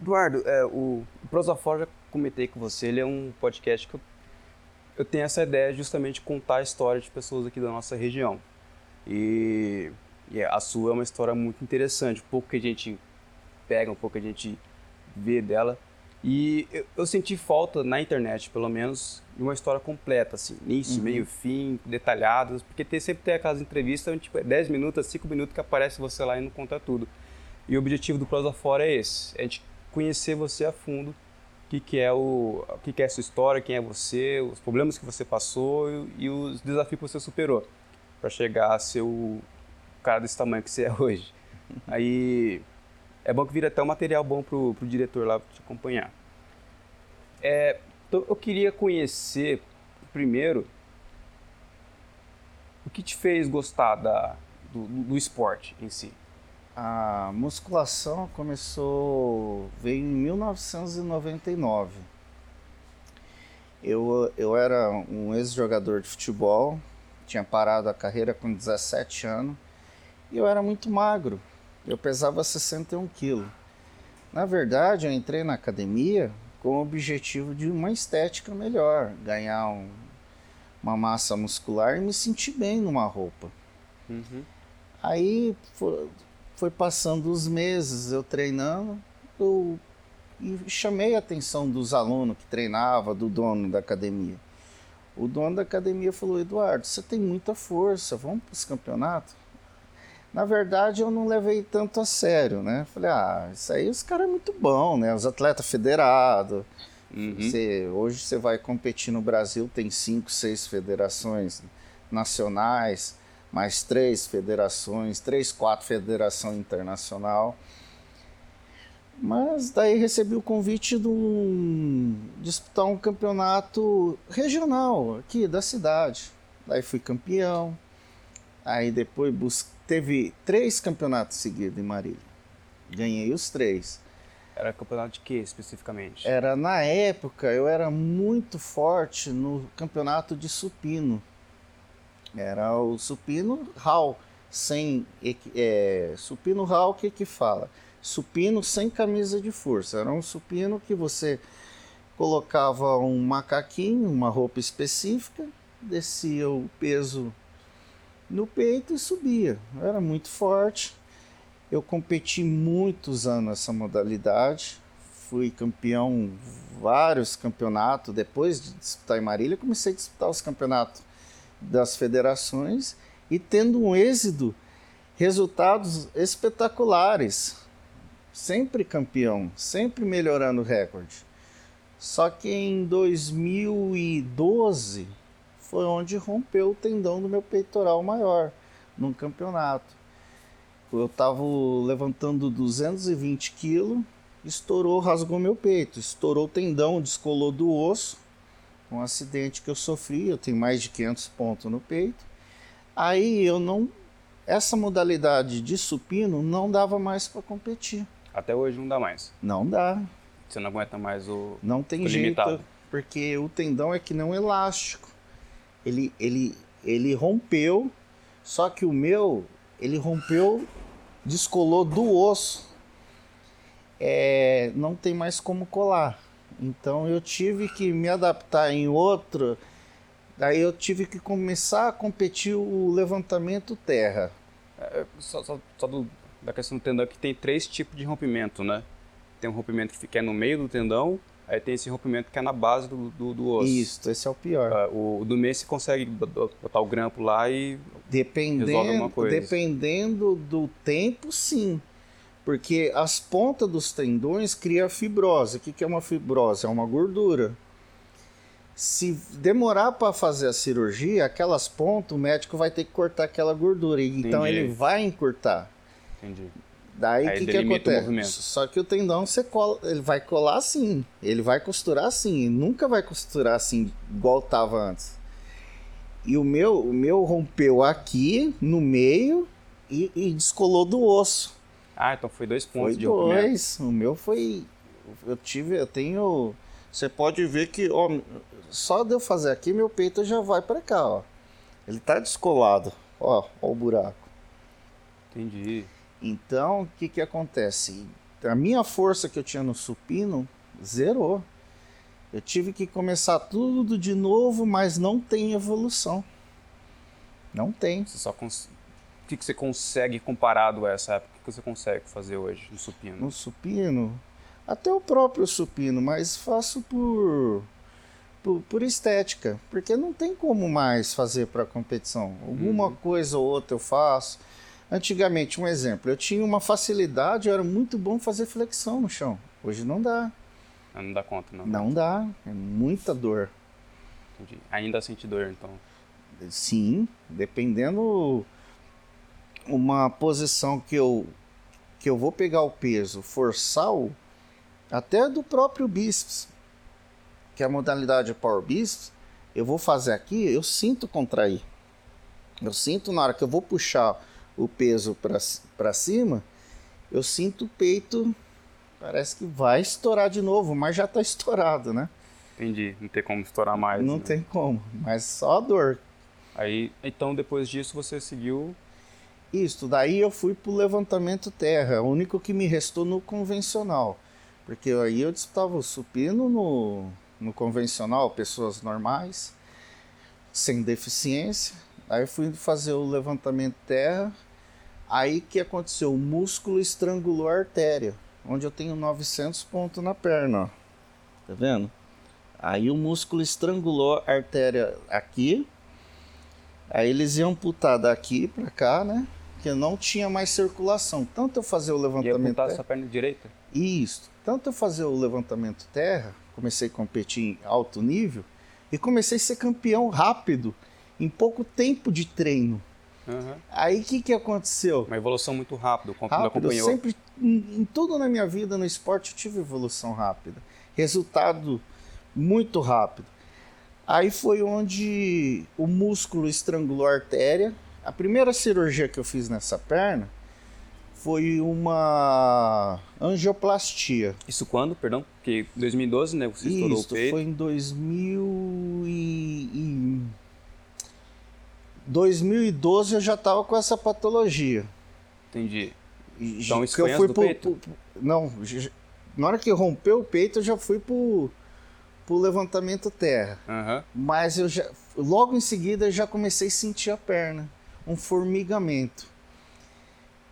Eduardo, é, o, Prosafora, já comentei com você, ele é um podcast que eu, eu tenho essa ideia justamente de contar a história de pessoas aqui da nossa região. E, e a sua é uma história muito interessante, pouco que a gente pega, um pouco que a gente vê dela. E eu, eu, senti falta na internet, pelo menos, de uma história completa, assim, início, uhum. meio, fim, detalhadas, porque tem, sempre tem aquelas entrevistas onde tipo, é 10 minutos, 5 minutos que aparece você lá e não conta tudo. E o objetivo do Prosa Fora é esse, é a gente conhecer você a fundo, o que, que é o, o que, que é a sua história, quem é você, os problemas que você passou e, e os desafios que você superou para chegar a ser o cara desse tamanho que você é hoje. Aí é bom que vira até um material bom pro, pro diretor lá te acompanhar. É, então eu queria conhecer primeiro o que te fez gostar da, do, do esporte em si. A musculação começou veio em 1999. Eu, eu era um ex-jogador de futebol, tinha parado a carreira com 17 anos e eu era muito magro. Eu pesava 61 quilos. Na verdade, eu entrei na academia com o objetivo de uma estética melhor, ganhar um, uma massa muscular e me sentir bem numa roupa. Uhum. Aí foi, passando os meses eu treinando eu, e chamei a atenção dos alunos que treinava, do dono da academia. O dono da academia falou: Eduardo, você tem muita força, vamos para os campeonatos? Na verdade, eu não levei tanto a sério, né? Falei, ah, isso aí os caras é muito bom, né? Os atletas federados. Uhum. Você, hoje você vai competir no Brasil, tem cinco, seis federações nacionais, mais três federações, três, quatro federação internacional. Mas daí recebi o convite de um, disputar um campeonato regional aqui da cidade. Daí fui campeão. Aí depois busquei teve três campeonatos seguidos em Marília. Ganhei os três. Era campeonato de quê especificamente? Era na época eu era muito forte no campeonato de supino. Era o supino hall sem é, supino hall que que fala? Supino sem camisa de força. Era um supino que você colocava um macaquinho, uma roupa específica, descia o peso no peito e subia. Era muito forte. Eu competi muitos anos essa modalidade. Fui campeão vários campeonatos. Depois de disputar em Marília, comecei a disputar os campeonatos das federações e tendo um êxito, resultados espetaculares. Sempre campeão, sempre melhorando o recorde. Só que em 2012 foi onde rompeu o tendão do meu peitoral maior num campeonato. Eu estava levantando 220 quilos, estourou, rasgou meu peito, estourou o tendão, descolou do osso, um acidente que eu sofri, eu tenho mais de 500 pontos no peito. Aí eu não, essa modalidade de supino não dava mais para competir. Até hoje não dá mais? Não dá. Você não aguenta mais o Não tem o jeito, limitado. porque o tendão é que não elástico ele, ele, ele rompeu, só que o meu, ele rompeu, descolou do osso. É, não tem mais como colar. Então eu tive que me adaptar em outro. Daí eu tive que começar a competir o levantamento terra. É, só, só, só do, da questão do tendão que tem três tipos de rompimento, né? Tem um rompimento que fica no meio do tendão, Aí tem esse rompimento que é na base do, do, do osso. Isso, esse é o pior. Uh, o do mês você consegue botar o grampo lá e dependendo, resolve alguma coisa. Dependendo do tempo, sim. Porque as pontas dos tendões criam fibrose. O que é uma fibrose? É uma gordura. Se demorar para fazer a cirurgia, aquelas pontas, o médico vai ter que cortar aquela gordura. Então Entendi. ele vai encurtar. Entendi. Daí o que, que acontece? Só que o tendão você cola, ele vai colar assim, ele vai costurar assim, nunca vai costurar assim igual estava antes. E o meu, o meu rompeu aqui no meio e, e descolou do osso. Ah, então foi dois pontos foi de dois. O meu foi, eu tive, eu tenho, você pode ver que ó, só de eu fazer aqui meu peito já vai para cá, ó. Ele tá descolado, ó, ó o buraco. Entendi. Então, o que, que acontece? a minha força que eu tinha no supino zerou. Eu tive que começar tudo de novo, mas não tem evolução. Não tem. Você só cons... O que, que você consegue comparado a essa época? Que você consegue fazer hoje no supino? No supino? Até o próprio supino, mas faço por, por, por estética. Porque não tem como mais fazer para competição. Alguma uhum. coisa ou outra eu faço. Antigamente, um exemplo, eu tinha uma facilidade, eu era muito bom fazer flexão no chão. Hoje não dá. Não dá conta, não. Não dá, é muita dor. Entendi. Ainda sente dor, então? Sim, dependendo uma posição que eu que eu vou pegar o peso, forçar o até do próprio bíceps, que é a modalidade Power Bíceps, eu vou fazer aqui, eu sinto contrair. Eu sinto na hora que eu vou puxar o peso para cima, eu sinto o peito, parece que vai estourar de novo, mas já está estourado, né? Entendi, não tem como estourar mais. Não né? tem como, mas só a dor. Aí, então depois disso você seguiu isso, daí eu fui pro levantamento terra, o único que me restou no convencional. Porque aí eu disputava o supino no, no convencional, pessoas normais, sem deficiência. Aí eu fui fazer o levantamento terra. Aí que aconteceu? O músculo estrangulou a artéria, onde eu tenho 900 pontos na perna, ó. Tá vendo? Aí o músculo estrangulou a artéria aqui, Aí eles iam amputar daqui para cá, né? Que não tinha mais circulação. Tanto eu fazer o levantamento. Ia amputar essa perna direita? Isso. Tanto eu fazer o levantamento terra, comecei a competir em alto nível e comecei a ser campeão rápido, em pouco tempo de treino. Uhum. Aí o que, que aconteceu? Uma evolução muito rápida, rápido, acompanhou. Sempre, em, em tudo na minha vida, no esporte, eu tive evolução rápida. Resultado muito rápido. Aí foi onde o músculo estrangulou a artéria. A primeira cirurgia que eu fiz nessa perna foi uma angioplastia. Isso quando, perdão? Porque 2012, né? Você estourou Isso, o peito. foi em 2000 e... 2012 eu já estava com essa patologia. Entendi. Então isso foi eu fui pro, peito? Pro, não, na hora que rompeu o peito eu já fui pro pro levantamento terra. Uhum. Mas eu já, logo em seguida eu já comecei a sentir a perna, um formigamento.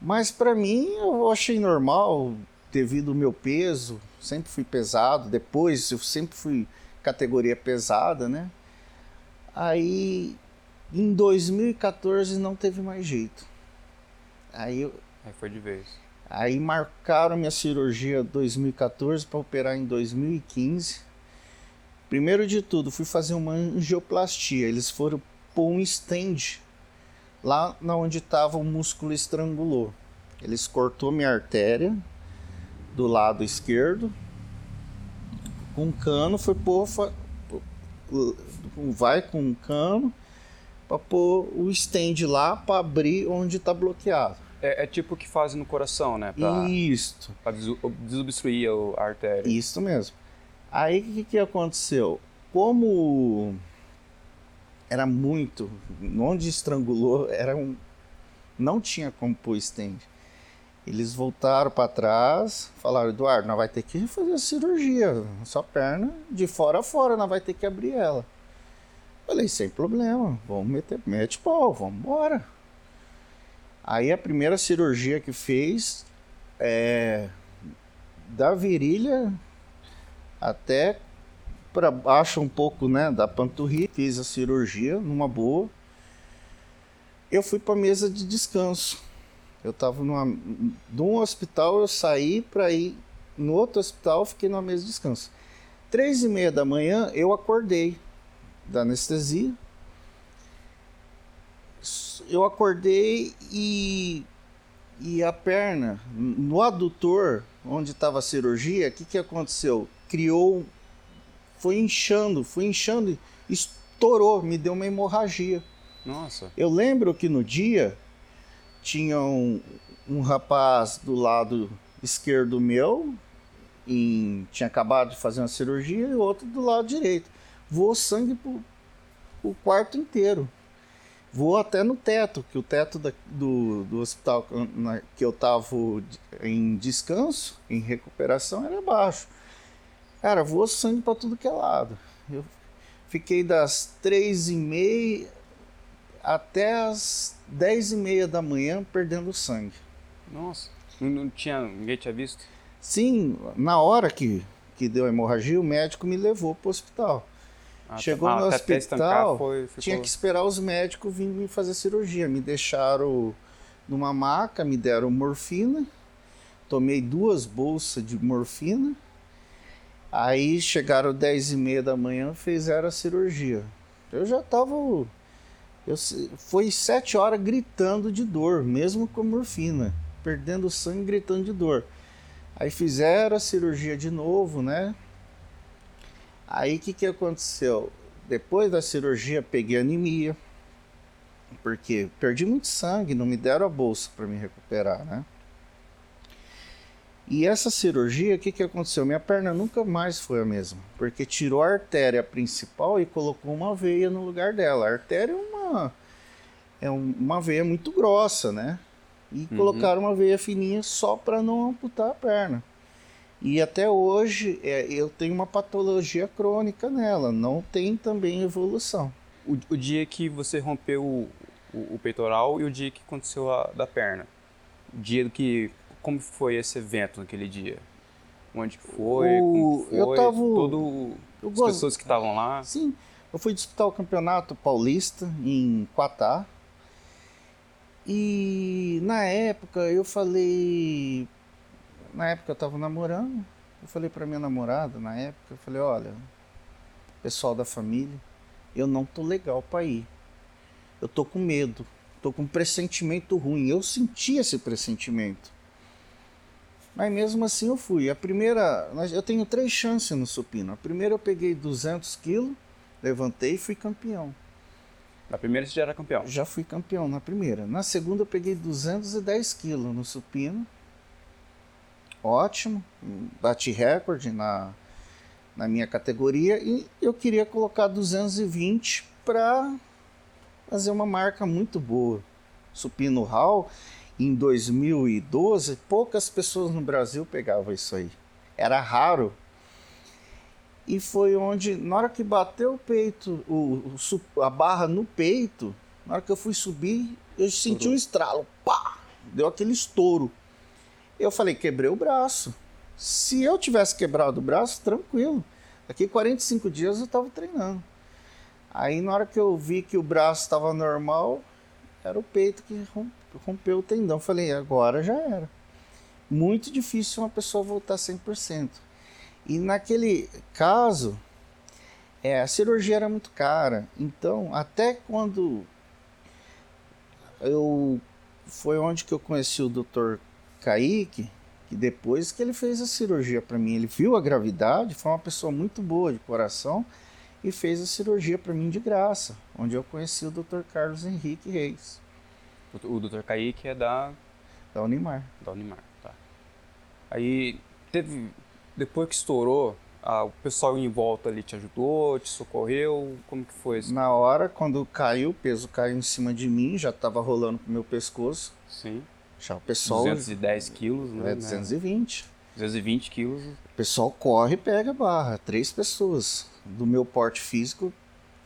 Mas para mim eu achei normal devido ao meu peso, sempre fui pesado, depois eu sempre fui categoria pesada, né? Aí em 2014 não teve mais jeito. Aí eu, Aí foi de vez. Aí marcaram minha cirurgia 2014 para operar em 2015. Primeiro de tudo, fui fazer uma angioplastia. Eles foram pôr um stent lá na onde estava o músculo estrangulou. Eles cortou minha artéria do lado esquerdo. Com um cano foi pôr vai com um cano para pôr o stand lá para abrir onde está bloqueado. É, é, tipo o que fazem no coração, né? Pra, Isso. Para desobstruir a artéria. Isso mesmo. Aí o que, que aconteceu? Como era muito, onde estrangulou, era um, não tinha como pôr stand. Eles voltaram para trás, falaram, Eduardo, nós vai ter que fazer a cirurgia, sua perna de fora a fora, nós vai ter que abrir ela. Falei, sem problema, vamos meter, mete pau, vamos embora. Aí a primeira cirurgia que fez é da virilha até para baixo um pouco né, da panturrilha, fiz a cirurgia numa boa. Eu fui para a mesa de descanso. Eu estava numa, um hospital, eu saí para ir no outro hospital, fiquei numa mesa de descanso. Três e meia da manhã eu acordei da anestesia. Eu acordei e, e a perna, no adutor, onde estava a cirurgia, o que, que aconteceu? criou, foi inchando, foi inchando, estourou, me deu uma hemorragia. Nossa. Eu lembro que no dia tinha um, um rapaz do lado esquerdo meu, em, tinha acabado de fazer uma cirurgia, e outro do lado direito. Voou sangue pro, o quarto inteiro. vou até no teto, que o teto da, do, do hospital na, que eu estava em descanso, em recuperação, era baixo. Cara, voou sangue para tudo que é lado. Eu fiquei das três e meia até as dez e meia da manhã perdendo sangue. Nossa, não, tinha, ninguém tinha visto? Sim, na hora que, que deu a hemorragia, o médico me levou para o hospital. Ah, tá. Chegou ah, no hospital, foi, ficou... tinha que esperar os médicos virem fazer cirurgia. Me deixaram numa maca, me deram morfina, tomei duas bolsas de morfina. Aí chegaram 10 e meia da manhã, fizeram a cirurgia. Eu já tava. Eu, foi sete horas gritando de dor, mesmo com morfina, perdendo sangue, gritando de dor. Aí fizeram a cirurgia de novo, né? Aí o que, que aconteceu? Depois da cirurgia peguei anemia, porque perdi muito sangue, não me deram a bolsa para me recuperar, né? E essa cirurgia, o que, que aconteceu? Minha perna nunca mais foi a mesma, porque tirou a artéria principal e colocou uma veia no lugar dela. A artéria é uma, é uma veia muito grossa, né? E uhum. colocaram uma veia fininha só para não amputar a perna. E até hoje é, eu tenho uma patologia crônica nela, não tem também evolução. O, o dia que você rompeu o, o, o, peitoral e o dia que aconteceu a da perna? O dia que. Como foi esse evento naquele dia? Onde foi? O, foi? Eu tava. Todo, eu as pessoas que estavam lá? Sim. Eu fui disputar o campeonato paulista em Quatá. E na época eu falei na época eu estava namorando, eu falei para minha namorada, na época, eu falei, olha, pessoal da família, eu não tô legal para ir. Eu tô com medo, tô com um pressentimento ruim. Eu senti esse pressentimento. Mas mesmo assim eu fui. A primeira, eu tenho três chances no supino. A primeira eu peguei 200 quilos, levantei e fui campeão. Na primeira você já era campeão? Já fui campeão na primeira. Na segunda eu peguei 210 quilos no supino ótimo, bati recorde na, na minha categoria e eu queria colocar 220 para fazer uma marca muito boa. Supino Hall, em 2012, poucas pessoas no Brasil pegavam isso aí. Era raro. E foi onde, na hora que bateu o peito, o, o a barra no peito, na hora que eu fui subir, eu senti um estralo. Pá! Deu aquele estouro. Eu falei, quebrei o braço. Se eu tivesse quebrado o braço, tranquilo. Daqui 45 dias eu estava treinando. Aí na hora que eu vi que o braço estava normal, era o peito que rompeu o tendão. Eu falei, agora já era. Muito difícil uma pessoa voltar 100%. E naquele caso, é, a cirurgia era muito cara. Então, até quando eu foi onde que eu conheci o Dr. Kaique, que depois que ele fez a cirurgia para mim, ele viu a gravidade, foi uma pessoa muito boa de coração e fez a cirurgia para mim de graça, onde eu conheci o Dr. Carlos Henrique Reis. O Dr. Kaique é da da Unimar. Da Unimar, tá. Aí teve depois que estourou, ah, o pessoal em volta ali te ajudou, te socorreu, como que foi isso? Na hora quando caiu, o peso caiu em cima de mim, já estava rolando pro meu pescoço. Sim. Já o pessoal. 210 quilos, né? É 220. 220 quilos. O pessoal corre e pega a barra. Três pessoas do meu porte físico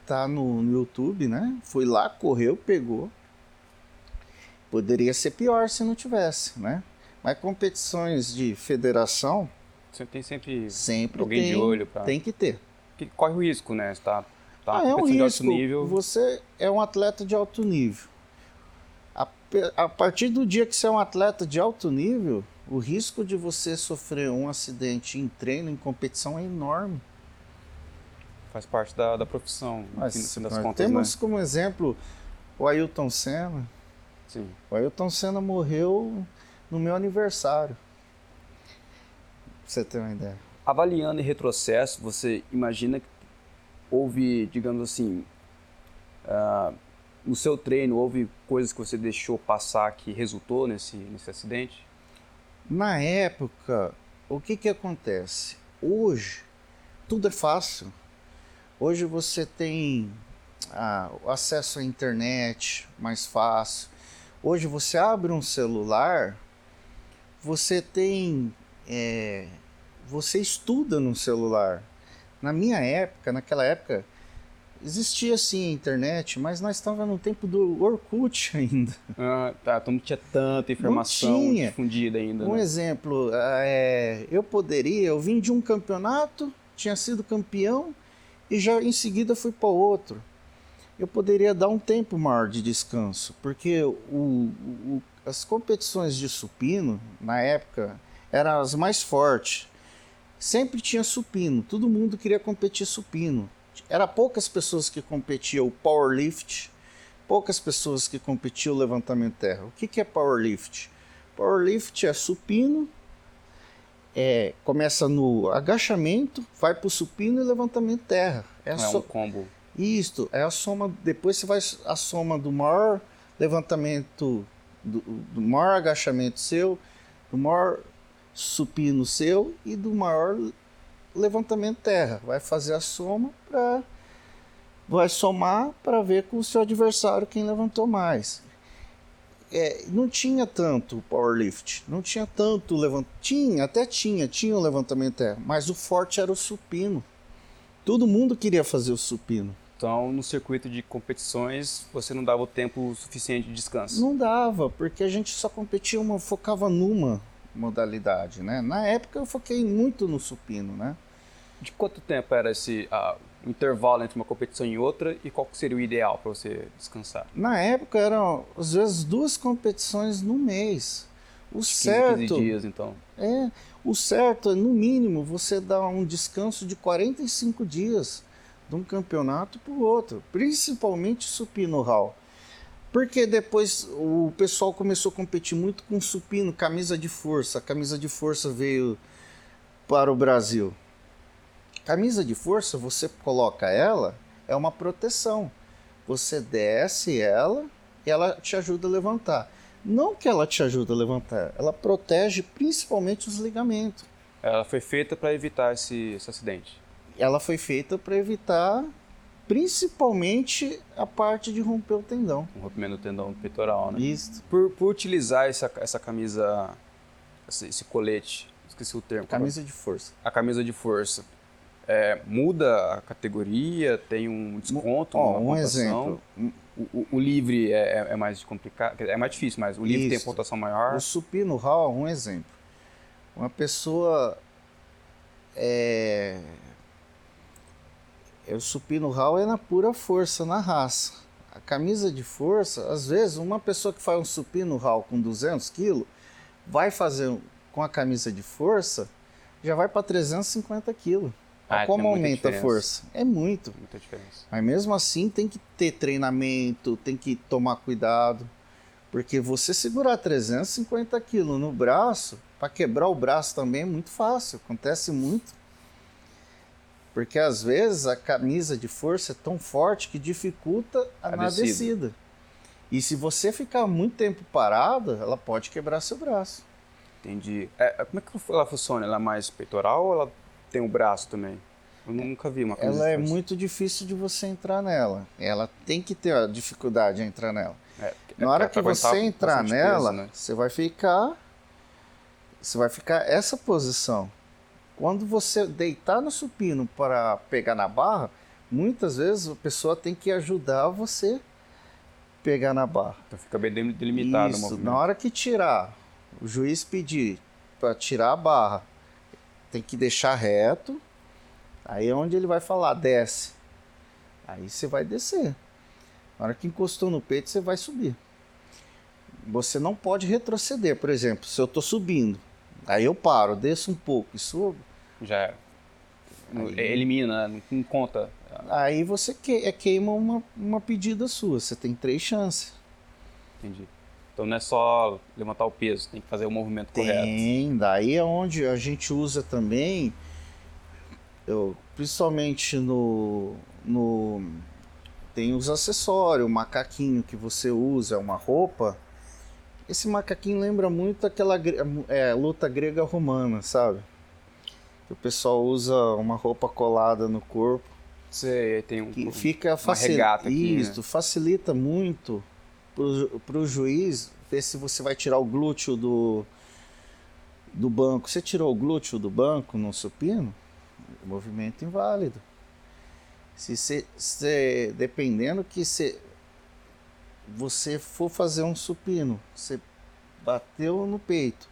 tá no, no YouTube, né? Foi lá, correu, pegou. Poderia ser pior se não tivesse, né? Mas competições de federação. Você tem sempre, sempre alguém tem, de olho para. Tem que ter. Que corre o risco, né? Você tá, tá ah, é um risco. de alto nível. Você é um atleta de alto nível a partir do dia que você é um atleta de alto nível, o risco de você sofrer um acidente em treino, em competição, é enorme. Faz parte da, da profissão, Mas, no fim das contas, Temos né? como exemplo o Ailton Senna. Sim. O Ailton Senna morreu no meu aniversário. Pra você ter uma ideia. Avaliando em retrocesso, você imagina que houve, digamos assim, uh, no seu treino houve coisas que você deixou passar que resultou nesse, nesse acidente? Na época, o que que acontece? Hoje, tudo é fácil. Hoje você tem ah, acesso à internet mais fácil. Hoje você abre um celular, você tem. É, você estuda no celular. Na minha época, naquela época, existia sim a internet, mas nós estávamos no tempo do Orkut ainda. Ah, tá. Então não tinha tanta informação tinha. difundida ainda. Um né? exemplo, é, eu poderia, eu vim de um campeonato, tinha sido campeão e já em seguida fui para outro. Eu poderia dar um tempo maior de descanso, porque o, o, as competições de supino, na época, eram as mais fortes. Sempre tinha supino, todo mundo queria competir supino. Era poucas pessoas que competiam o powerlift, poucas pessoas que competiam o levantamento terra. O que, que é powerlift? Powerlift é supino, é, começa no agachamento, vai para o supino e levantamento terra. É, so... um combo. Isto, é a soma, depois você vai a soma do maior levantamento, do, do maior agachamento seu, do maior supino seu e do maior levantamento terra. Vai fazer a soma para vai somar para ver com o seu adversário quem levantou mais. É, não tinha tanto powerlift, não tinha tanto levantamento. Tinha, até tinha, tinha o levantamento terra, mas o forte era o supino. Todo mundo queria fazer o supino. Então, no circuito de competições, você não dava o tempo suficiente de descanso? Não dava, porque a gente só competia uma, focava numa modalidade, né? Na época eu foquei muito no supino, né? De quanto tempo era esse uh, intervalo entre uma competição e outra e qual seria o ideal para você descansar? Na época eram às vezes duas competições no mês. O 15, certo 15 dias então. É, o certo é no mínimo você dar um descanso de 45 dias de um campeonato para o outro, principalmente supino hall. Porque depois o pessoal começou a competir muito com supino, camisa de força. A camisa de força veio para o Brasil. Camisa de força, você coloca ela, é uma proteção. Você desce ela e ela te ajuda a levantar. Não que ela te ajude a levantar, ela protege principalmente os ligamentos. Ela foi feita para evitar esse, esse acidente. Ela foi feita para evitar principalmente a parte de romper o tendão. O rompimento do tendão peitoral, né? Isso. Por, por utilizar essa, essa camisa, esse, esse colete, esqueci o termo. Camisa de força. A camisa de força. É, muda a categoria, tem um desconto, oh, um exemplo. O, o, o livre é, é, é, mais complicado, é mais difícil, mas o livre Isso. tem pontuação maior. O supino hall, um exemplo. Uma pessoa é, o supino hall é na pura força, na raça. A camisa de força, às vezes, uma pessoa que faz um supino hall com 200 quilos, vai fazer com a camisa de força, já vai para 350 quilos. Ah, Como aumenta a força? É muito. Muita diferença. Mas mesmo assim tem que ter treinamento, tem que tomar cuidado. Porque você segurar 350 quilos no braço, para quebrar o braço também é muito fácil, acontece muito. Porque às vezes a camisa de força é tão forte que dificulta a, a na descida. descida. E se você ficar muito tempo parado, ela pode quebrar seu braço. Entendi. É, como é que ela funciona? Ela é mais peitoral ou ela tem o braço também? Eu nunca vi uma Ela é muito difícil de você entrar nela. Ela tem que ter a dificuldade de entrar nela. É, Na hora que você entrar nela, peso, né? você vai ficar. Você vai ficar essa posição. Quando você deitar no supino para pegar na barra, muitas vezes a pessoa tem que ajudar você pegar na barra. Então fica bem delimitado Isso, na hora que tirar, o juiz pedir para tirar a barra, tem que deixar reto. Aí é onde ele vai falar, desce. Aí você vai descer. Na hora que encostou no peito, você vai subir. Você não pode retroceder, por exemplo, se eu estou subindo, Aí eu paro, desço um pouco e subo. Já. Aí, Elimina, não conta. Aí você é, queima uma, uma pedida sua. Você tem três chances. Entendi. Então não é só levantar o peso, tem que fazer o movimento tem, correto. Tem, daí é onde a gente usa também, eu, principalmente no, no. Tem os acessórios, o macaquinho que você usa, uma roupa esse macaquinho lembra muito aquela é, luta grega romana, sabe? O pessoal usa uma roupa colada no corpo. Você tem um, que fica facil... regata aqui, Isso, né? facilita muito para o juiz ver se você vai tirar o glúteo do, do banco. Você tirou o glúteo do banco no supino? Movimento inválido. Se você, dependendo que você, você for fazer um supino, você bateu no peito,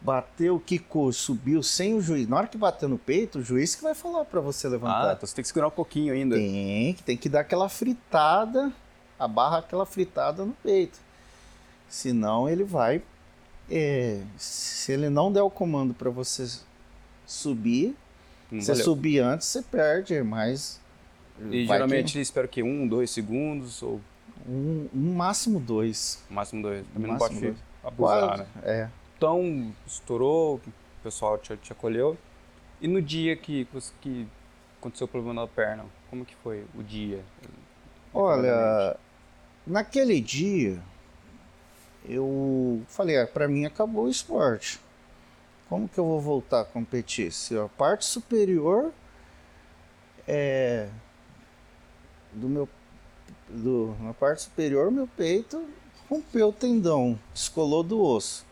bateu, quicou, subiu sem o juiz. Na hora que bateu no peito, o juiz que vai falar para você levantar. Ah, então você tem que segurar um pouquinho ainda. Tem, tem que dar aquela fritada, a barra aquela fritada no peito. Senão ele vai. É, se ele não der o comando para você subir, Não você valeu. subir antes, você perde, mas. E geralmente que- espero que um, dois segundos ou um, um máximo dois. máximo dois. Também não máximo pode dois. abusar, né? É. Então, estourou, o pessoal te, te acolheu. E no dia que, que aconteceu o problema na perna, como que foi o dia? Olha, naquele dia eu falei, ah, para mim acabou o esporte. Como que eu vou voltar a competir? Se a parte superior é do meu do, na parte superior meu peito rompeu o tendão, descolou do osso.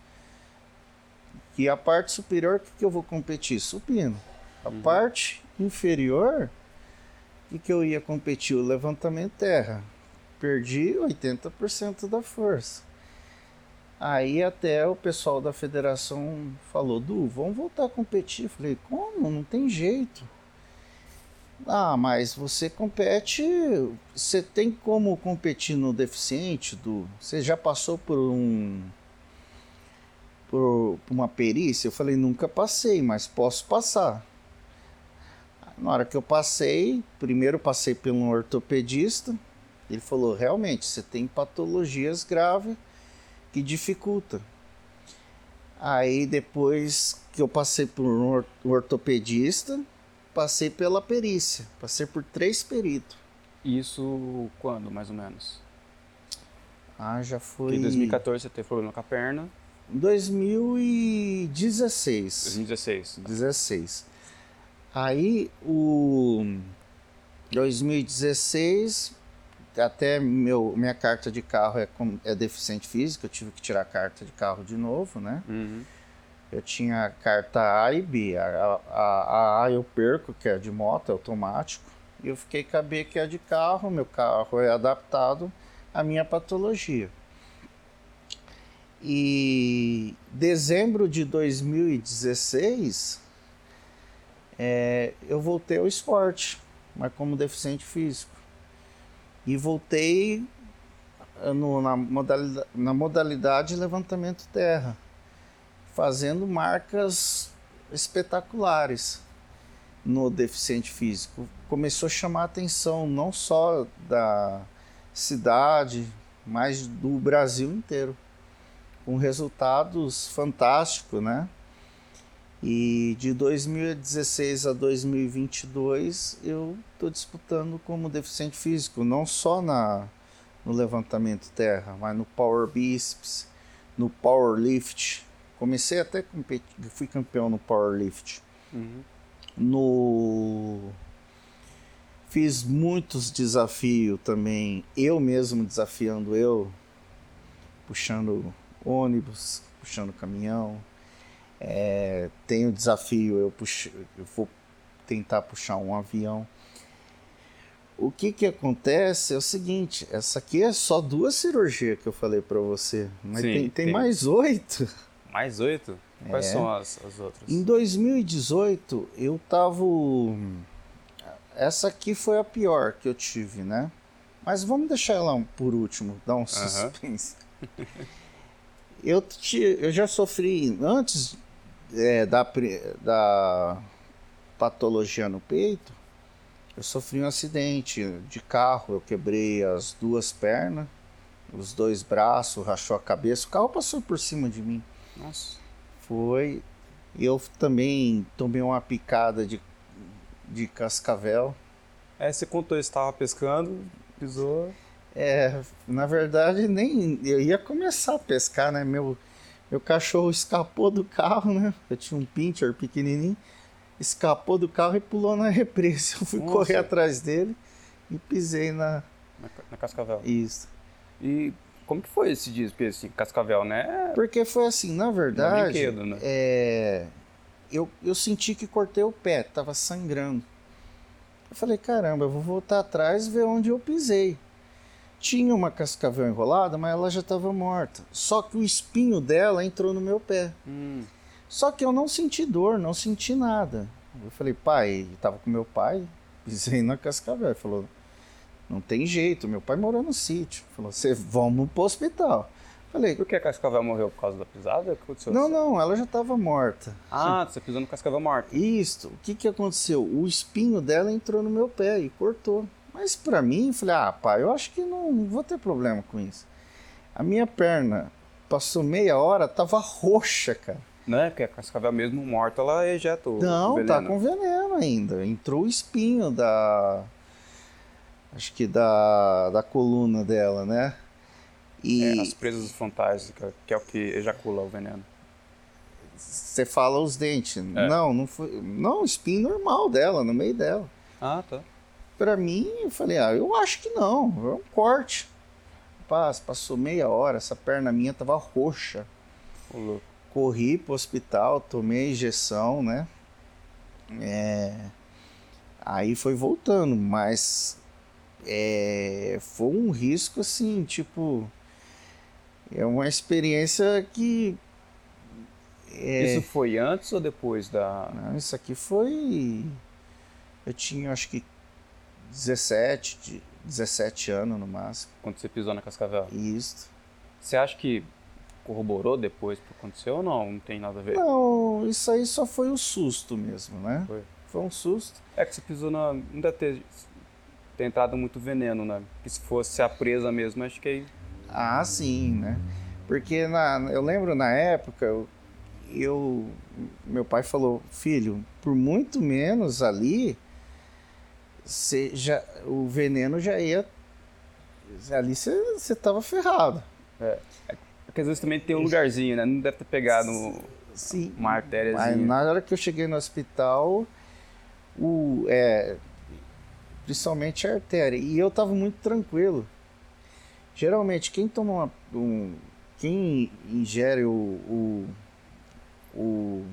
E a parte superior, o que, que eu vou competir? Supino. A parte inferior, o que, que eu ia competir? O levantamento terra. Perdi 80% da força. Aí até o pessoal da federação falou, Du, vamos voltar a competir. Eu falei, como? Não tem jeito. Ah, mas você compete. Você tem como competir no deficiente, Du? Você já passou por um. Por, por uma perícia? Eu falei, nunca passei, mas posso passar. Na hora que eu passei, primeiro passei por um ortopedista. Ele falou: realmente, você tem patologias graves que dificulta. Aí depois que eu passei por um or- ortopedista, passei pela perícia. Passei por três peritos. Isso quando, mais ou menos? Ah, já foi. Em 2014 você teve problema com a perna, 2016. 2016. 16. Aí o 2016 até meu, minha carta de carro é, com- é deficiente físico, eu tive que tirar a carta de carro de novo, né? Uhum. Eu tinha a carta A e B. A, a, a A eu perco, que é de moto, é automático. E eu fiquei com a B, que é de carro. Meu carro é adaptado à minha patologia. E dezembro de 2016, é, eu voltei ao esporte, mas como deficiente físico. E voltei eh, no- na, modalidade, na modalidade levantamento terra fazendo marcas espetaculares no deficiente físico. Começou a chamar a atenção não só da cidade, mas do Brasil inteiro, com resultados fantásticos, né? E de 2016 a 2022 eu estou disputando como deficiente físico, não só na, no levantamento terra, mas no power bíceps, no power lift. Comecei até competir, fui campeão no power lift. Uhum. No fiz muitos desafios também, eu mesmo desafiando eu, puxando ônibus, puxando caminhão. É, tenho desafio, eu, puxo, eu vou tentar puxar um avião. O que que acontece é o seguinte, essa aqui é só duas cirurgias que eu falei para você, mas Sim, tem, tem tem. mais oito. Mais oito? Quais É. são as, as outras? Em 2018, eu tava. Essa aqui foi a pior que eu tive, né? Mas vamos deixar ela por último, dar um suspense. eu, ti- eu já sofri, antes é, da, da patologia no peito, eu sofri um acidente de carro. Eu quebrei as duas pernas, os dois braços, rachou a cabeça. O carro passou por cima de mim. Nossa. Foi. Eu também tomei uma picada de, de cascavel. É, você contou, estava pescando, pisou. É, na verdade, nem eu ia começar a pescar, né? Meu, meu cachorro escapou do carro, né? Eu tinha um pincher pequenininho. escapou do carro e pulou na represa. Eu fui Nossa. correr atrás dele e pisei na. Na, na Cascavel. Isso. E como que foi esse dia? Assim, Cascavel, né? Porque foi assim, na verdade. brinquedo, né? é, eu, eu senti que cortei o pé, tava sangrando. Eu falei, caramba, eu vou voltar atrás e ver onde eu pisei. Tinha uma cascavel enrolada, mas ela já estava morta. Só que o espinho dela entrou no meu pé. Hum, Só que eu não senti dor, não senti nada. Eu falei, pai, tava com meu pai, pisei na cascavel. Ele falou, não tem jeito, meu pai morou no sítio. Falou, você vamos pro hospital. Falei, por que a Cascavel morreu? Por causa da pisada? O que aconteceu? não, não, ela já estava morta. Ah, você pisou no Cascavel morto. Isto, o que que aconteceu? O espinho dela entrou no meu pé e cortou. Mas pra mim, eu falei, ah, pai, eu acho que não, não vou ter problema com isso. A minha perna passou meia hora, tava roxa, cara. Né? Porque a Cascavel mesmo morta, ela ejeta o Não, veneno. tá com veneno ainda. Entrou o espinho da. Acho que da, da coluna dela, né? E É, as presas frontais, que é- que é o que ejacula o veneno. você fala os dentes. É. Não, não foi. Não, espinho normal dela, no meio dela. Ah, tá. Pra mim, eu falei, ah, eu acho que não, é um corte. Rapaz, passou meia hora, essa perna minha tava roxa. Ô, louco. Corri pro hospital, tomei a injeção, né? É, Aí foi voltando, mas é, foi um risco assim, tipo. É uma experiência que. é, Isso foi antes ou depois da. Não, isso aqui foi. Eu tinha acho que 17, de- 17 anos no máximo. Quando você pisou na Cascavel? Isso. Você acha que corroborou depois o que aconteceu ou não? Não tem nada a ver? Não, isso aí só foi o susto mesmo, né? Foi. Foi um susto. É que você pisou na. Não deve ter, ter entrado muito veneno, né? Porque se fosse a presa mesmo, acho que aí. Ah, sim, né? Porque na, eu lembro na época, eu, eu- meu pai falou, filho, por muito menos ali, já, o veneno já ia. Ali você você tava ferrado. Porque às vezes também tem um lugarzinho, né? Não deve ter pegado Sim. uma Mas artériazinha. na hora que eu cheguei no hospital, o, é, principalmente a artéria, e eu tava muito tranquilo. Geralmente, quem toma uma- um. Quem ingere o, o, o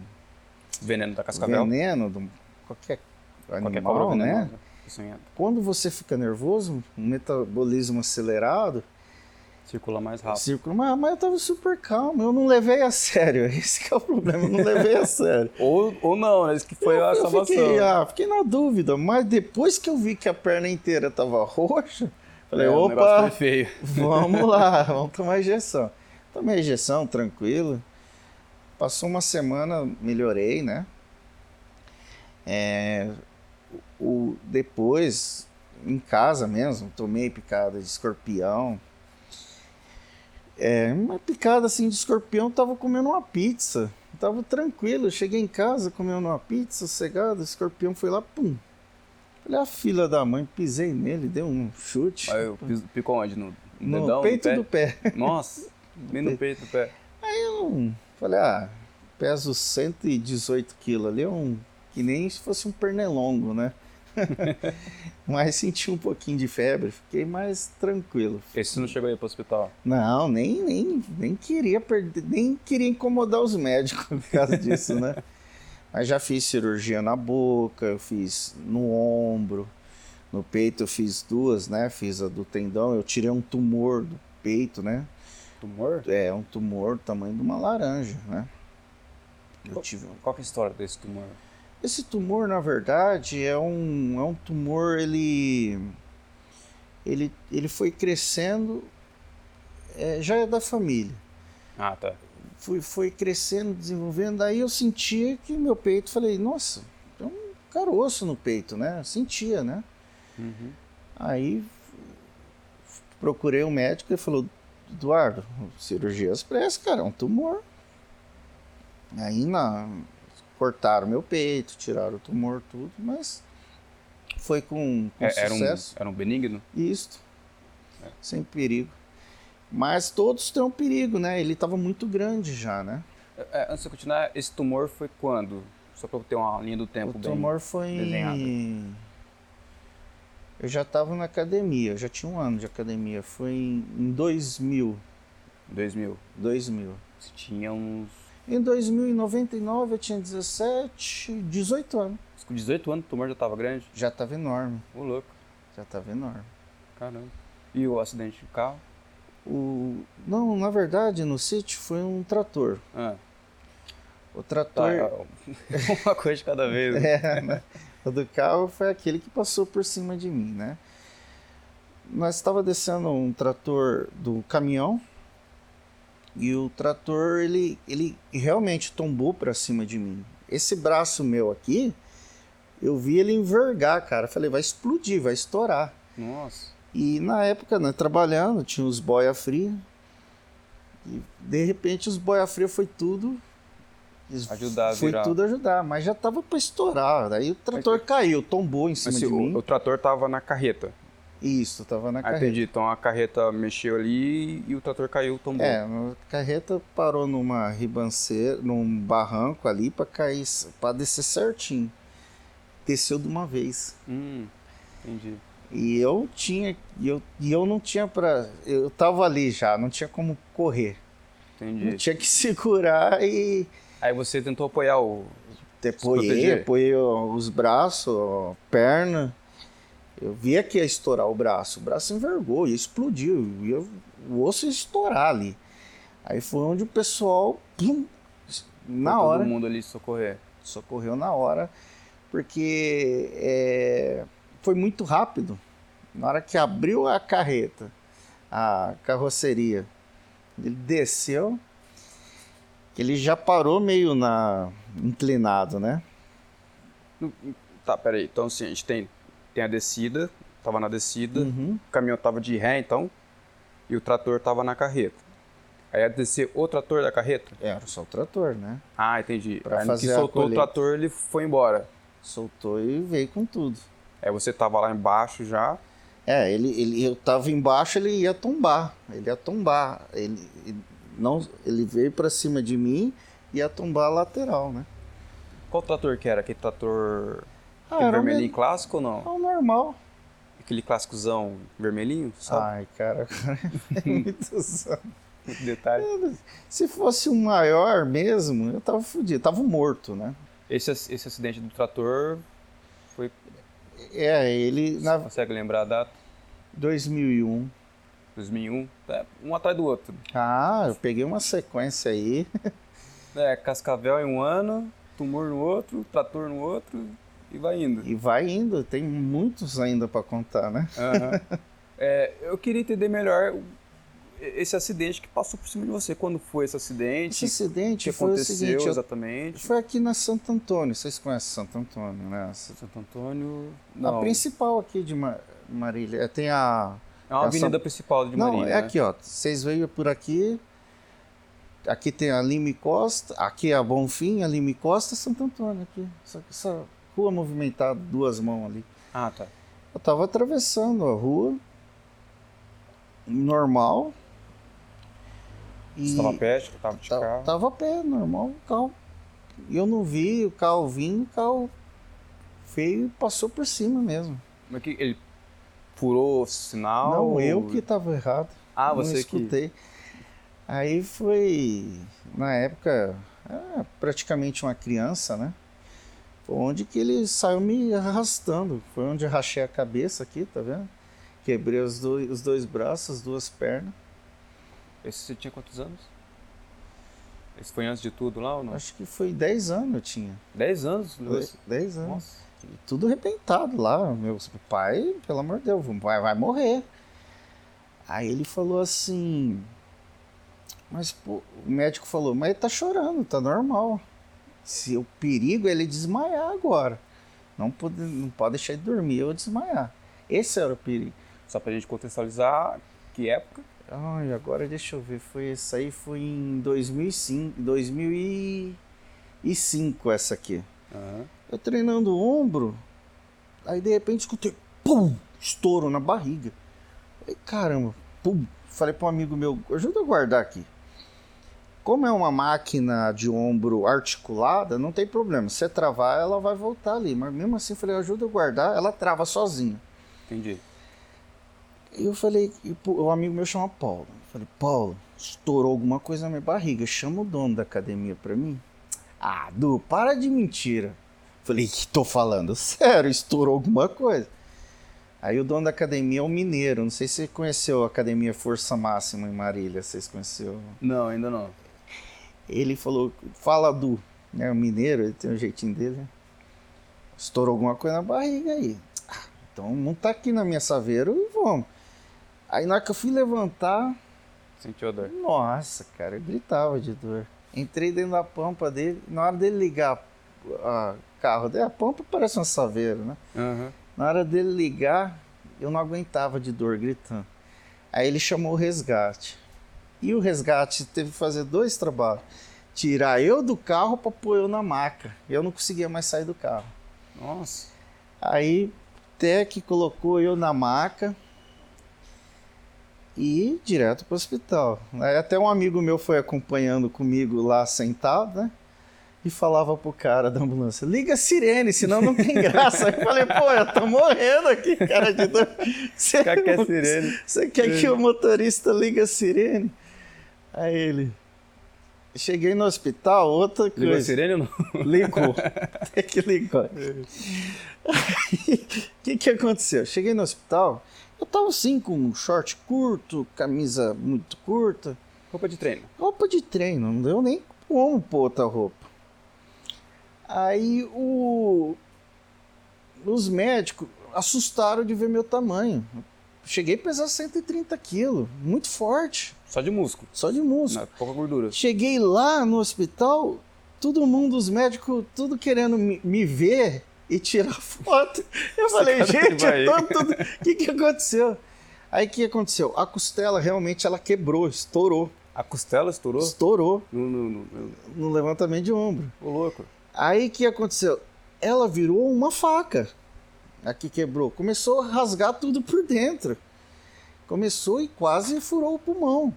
Veneno da Cascavel. veneno de qualquer Qualquer animal, cobra né? venenosa. Quando você fica nervoso, um metabolismo acelerado, Circula mais rápido. círculo, mas, mas eu tava super calmo, eu não levei a sério. Esse que é o problema, eu não levei a sério. Ou, ou não, né? Isso que foi eu, a eu salvação. fiquei, ah, fiquei na dúvida, mas depois que eu vi que a perna inteira tava roxa, falei, É, opa, vamos lá, vamos tomar injeção. Tomei injeção, tranquilo. Passou uma semana, melhorei, né? É, o, depois, em casa mesmo, tomei picada de escorpião. É, uma picada assim de escorpião, tava comendo uma pizza. Tava tranquilo, cheguei em casa comendo uma pizza, sossegado, o escorpião foi lá, pum. Falei, a filha da mãe, pisei nele, dei um chute. Aí eu piso- picou onde? No, no no dedão? peito pé? do pé. Nossa, bem no peito do pé. Eu falei, ah, peso 118 quilos ali, é um, que nem se fosse um pernilongo, né? Mas senti um pouquinho de febre, fiquei mais tranquilo. Esse não chegou aí pro hospital. Não, nem, nem, nem queria perder, nem queria incomodar os médicos por causa disso, né? Mas já fiz cirurgia na boca, eu fiz no ombro, no peito eu fiz duas, né? Fiz a do tendão, eu tirei um tumor do peito, né? Tumor? É, um tumor do tamanho de uma laranja, né? Eu tive um- Qual é a história desse tumor? Esse tumor, na verdade, é um, é um tumor, ele, ele, ele foi crescendo, é, já é da família. Ah, tá. Foi, foi crescendo, desenvolvendo, daí eu sentia que meu peito, falei, nossa, tem um caroço no peito, né? Sentia, né? Uhum. Aí procurei um médico e falou, Eduardo, cirurgia expressa, cara, é um tumor. Aí na, cortaram meu peito, tiraram o tumor, tudo, mas foi com, com É, era, um, sucesso. era um benigno? Isto. Sem perigo. Mas todos têm um perigo, né? Ele estava muito grande já, né? É, antes de continuar, esse tumor foi quando? Só pra eu ter uma linha do tempo o bem tumor foi desenhada. em... Eu já estava na academia, já tinha um ano de academia. Foi em em 2000. 2000. 2000. Você tinha uns... Em 2099 eu tinha 17, 18 anos. Com 18 anos o tumor já tava grande? Já estava enorme, Ô, louco. já estava enorme. Caramba. E o acidente de carro? O... Não, na verdade, no sítio foi um trator. Ah, O tá. trator. Uma coisa de cada vez. né? É, né? O do carro foi aquele que passou por cima de mim, né? Nós estava descendo um trator do caminhão e o trator ele, ele realmente tombou para cima de mim. Esse braço meu aqui, eu vi ele envergar, cara. Falei, vai explodir, vai estourar. Nossa. E na época, né, trabalhando, tinha os boia fria. E de repente os boia fria foi tudo Ajudar foi virar. tudo ajudar, mas já tava para estourar. Daí o trator caiu, tombou em cima Mas de se mim. o, o trator tava na carreta. Isso, tava na Ah, carreta. entendi. Então a carreta mexeu ali e o trator caiu, tombou. É, a carreta parou numa ribanceira, num barranco ali para cair, para descer certinho. Desceu de uma vez. Hum, entendi. E eu tinha, e eu, e eu não tinha para, eu tava ali já, não tinha como correr. Eu Entendi. tinha que segurar e Aí você tentou apoiar o. apoiei, apoiei os braços, a perna. Eu via que ia estourar o braço. O braço envergou e explodiu. Ia, o osso ia estourar ali. Aí foi onde o pessoal, plum, na foi hora, Todo mundo ali socorrer. socorreu na hora, porque é, foi muito rápido. Na hora que abriu a carreta, a carroceria, ele desceu, ele já parou meio na inclinado, né? Tá, peraí. Então assim, a gente tem, tem a descida, tava na descida, Uhum. o caminhão tava de ré então, e o trator tava na carreta. Aí ia descer o trator da carreta? Era só o trator, né? Ah, entendi. Pra Aí que fazer a soltou o trator, ele foi embora. Soltou e veio com tudo. Aí você tava lá embaixo já. É, ele, ele, eu tava embaixo, ele ia tombar. Ele ia tombar. Ele, ele não, ele veio pra cima de mim e ia tombar a lateral, né? Qual trator que era? Aquele trator Ah, era o vermelhinho me- clássico ou não? É o normal. Aquele clássicozão vermelhinho? Sabe? Ai, cara, é muito detalhe. Se fosse um maior mesmo, eu tava fudido, tava morto, né? Esse, esse acidente do trator, foi, É, ele você na consegue lembrar a data? 2001. 2001? É, um atrás do outro. Ah, eu peguei uma sequência aí. É, Cascavel em um ano, tumor no outro, trator no outro e vai indo. E vai indo, tem muitos ainda pra contar, né? Aham. É, eu queria entender melhor o- esse acidente que passou por cima de você. Quando foi esse acidente? Esse O acidente que foi o aconteceu seguinte, eu- exatamente? foi aqui na Santo Antônio, vocês conhecem Santo Antônio, né? Santo Antônio. A Não. principal aqui de Ma- Marília, é, tem a... É uma a avenida São- principal de Não, Marília. é né? aqui, ó, vocês veem por aqui, aqui tem a Lima e Costa, aqui é a Bonfim, a Lima e Costa, Santo Antônio aqui, essa, essa rua movimentada, duas mãos ali. Ah, tá. Eu tava atravessando a rua, normal, Você estava a pé, acho que tava de carro. Tava a pé, normal, o carro. E eu não vi o carro vindo, o carro veio e passou por cima mesmo. Mas que ele furou o sinal? não, eu que tava errado. Ah, não você que. escutei. Aí foi, na época, era praticamente uma criança, né? Foi onde que ele saiu me arrastando. Foi onde eu rachei a cabeça aqui, tá vendo? Quebrei os dois, os dois braços, as duas pernas. Esse você tinha quantos anos? Esse foi antes de tudo lá ou não? Acho que foi 10 anos eu tinha. 10 anos? 10 anos. Nossa. E tudo arrebentado lá. Meu pai, pelo amor de Deus, vai, vai morrer. Aí ele falou assim. Mas pô, o médico falou, mas ele tá chorando, tá normal. Se o perigo é ele desmaiar agora. Não pode, não pode deixar ele dormir ou desmaiar. Esse era o perigo. Só pra gente contextualizar, que época? Ai, agora deixa eu ver. Foi isso aí foi em 2005, 2005 essa aqui. Aham. Eu treinando o ombro, aí de repente escutei, pum, estouro na barriga. Caramba, pum. Falei para um amigo meu, ajuda a guardar aqui. Como é uma máquina de ombro articulada, não tem problema. Se você travar, ela vai voltar ali. Mas mesmo assim, eu falei, ajuda a guardar, ela trava sozinha. Entendi. E eu falei, o amigo meu chama Paulo. Eu falei, Paulo, estourou alguma coisa na minha barriga. Chama o dono da academia pra mim. Ah, Du, para de mentira. Falei, que tô falando sério, estourou alguma coisa. Aí o dono da academia é o Mineiro. Não sei se você conheceu a Academia Força Máxima em Marília. Vocês conheceu? Não, ainda não. Ele falou, fala Du, né? O Mineiro, ele tem um jeitinho dele. né? Estourou alguma coisa na barriga aí. Ah, então não tá aqui na minha saveira e vamos. Aí na hora que eu fui levantar, Sentiu a dor. nossa, cara, eu gritava de dor. Entrei dentro da pampa dele, na hora dele ligar o carro dele, a pampa parece uma saveira, né? Aham. Na hora dele ligar, eu não aguentava de dor gritando. Aí ele chamou o resgate. E o resgate teve que fazer dois trabalhos. Tirar eu do carro para pôr eu na maca. Eu não conseguia mais sair do carro. Nossa. Aí até que colocou eu na maca e direto para o hospital. Aí até um amigo meu foi acompanhando comigo lá sentado, né? E falava pro cara da ambulância: liga a sirene, senão não tem graça. Eu falei: pô, eu tô morrendo aqui, cara de dor. Você, Cara, que é sirene. Você quer que o motorista ligue a sirene? Aí ele. Cheguei no hospital, outra coisa. Ligou a sirene ou não? Ligou. Tem que ligar. O que, que aconteceu? Cheguei no hospital, eu tava assim com um short curto, camisa muito curta, Roupa de treino. roupa de treino, não deu nem como pôr outra roupa. Aí o... os médicos assustaram de ver meu tamanho. Cheguei a pesar 130 quilos, muito forte, Só de músculo. só de músculo. Não, pouca gordura. Cheguei lá no hospital, todo mundo, os médicos, tudo querendo me, me ver e tirar foto. Eu falei, cara gente, tô tudo. O que, que aconteceu? Aí o que aconteceu? A costela realmente ela quebrou, estourou. A costela estourou? Estourou No, no, no, no- no levantamento de ombro. Ô, louco. Aí o que aconteceu? Ela virou uma faca. Aqui quebrou. Começou a rasgar tudo por dentro. Começou e quase furou o pulmão.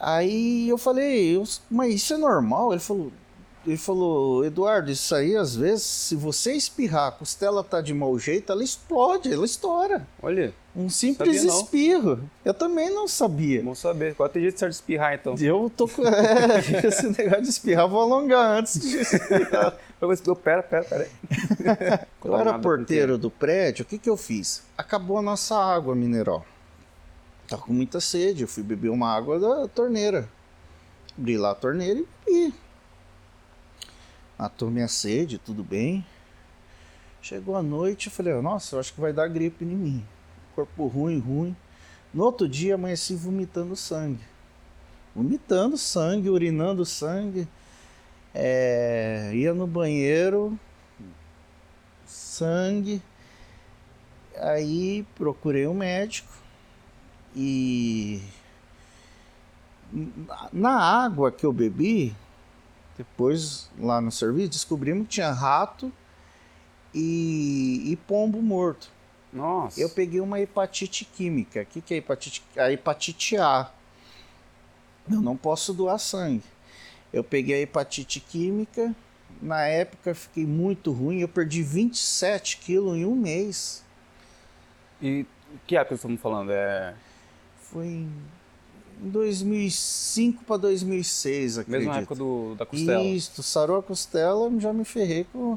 Aí eu falei, mas isso é normal? Ele falou, ele falou, Eduardo, isso aí às vezes, se você espirrar, a costela tá de mau jeito, ela explode, ela estoura. Olha, Um simples espirro. Eu também não sabia. bom saber. Qual tem jeito certo de espirrar, então? Eu tô com. É, esse negócio de espirrar, vou alongar antes de espirrar. Eu falei, pera, pera, pera aí. Eu era porteiro do prédio, o que, que eu fiz? Acabou a nossa água mineral. Tava com muita sede, eu fui beber uma água da torneira. Abri lá a torneira e bebi. Matou minha sede, tudo bem. Chegou a noite, eu falei, nossa, eu acho que vai dar gripe em mim. Corpo ruim, ruim. No outro dia amanheci vomitando sangue. Vomitando sangue, urinando sangue. É, ia no banheiro, sangue. Aí procurei um médico e na- água que eu bebi, depois lá no serviço, descobrimos que tinha rato e, e pombo morto. Nossa. Eu peguei uma hepatite química. O que, que é hepatite? A hepatite A. Eu não posso doar sangue. Eu peguei a hepatite química. Na época fiquei muito ruim. Eu perdi 27 quilos em um mês. E que época estamos falando? É. Foi em 2005 para 2006, acredito. Mesma época do, da costela. Isso, sarou a costela, já me ferrei com.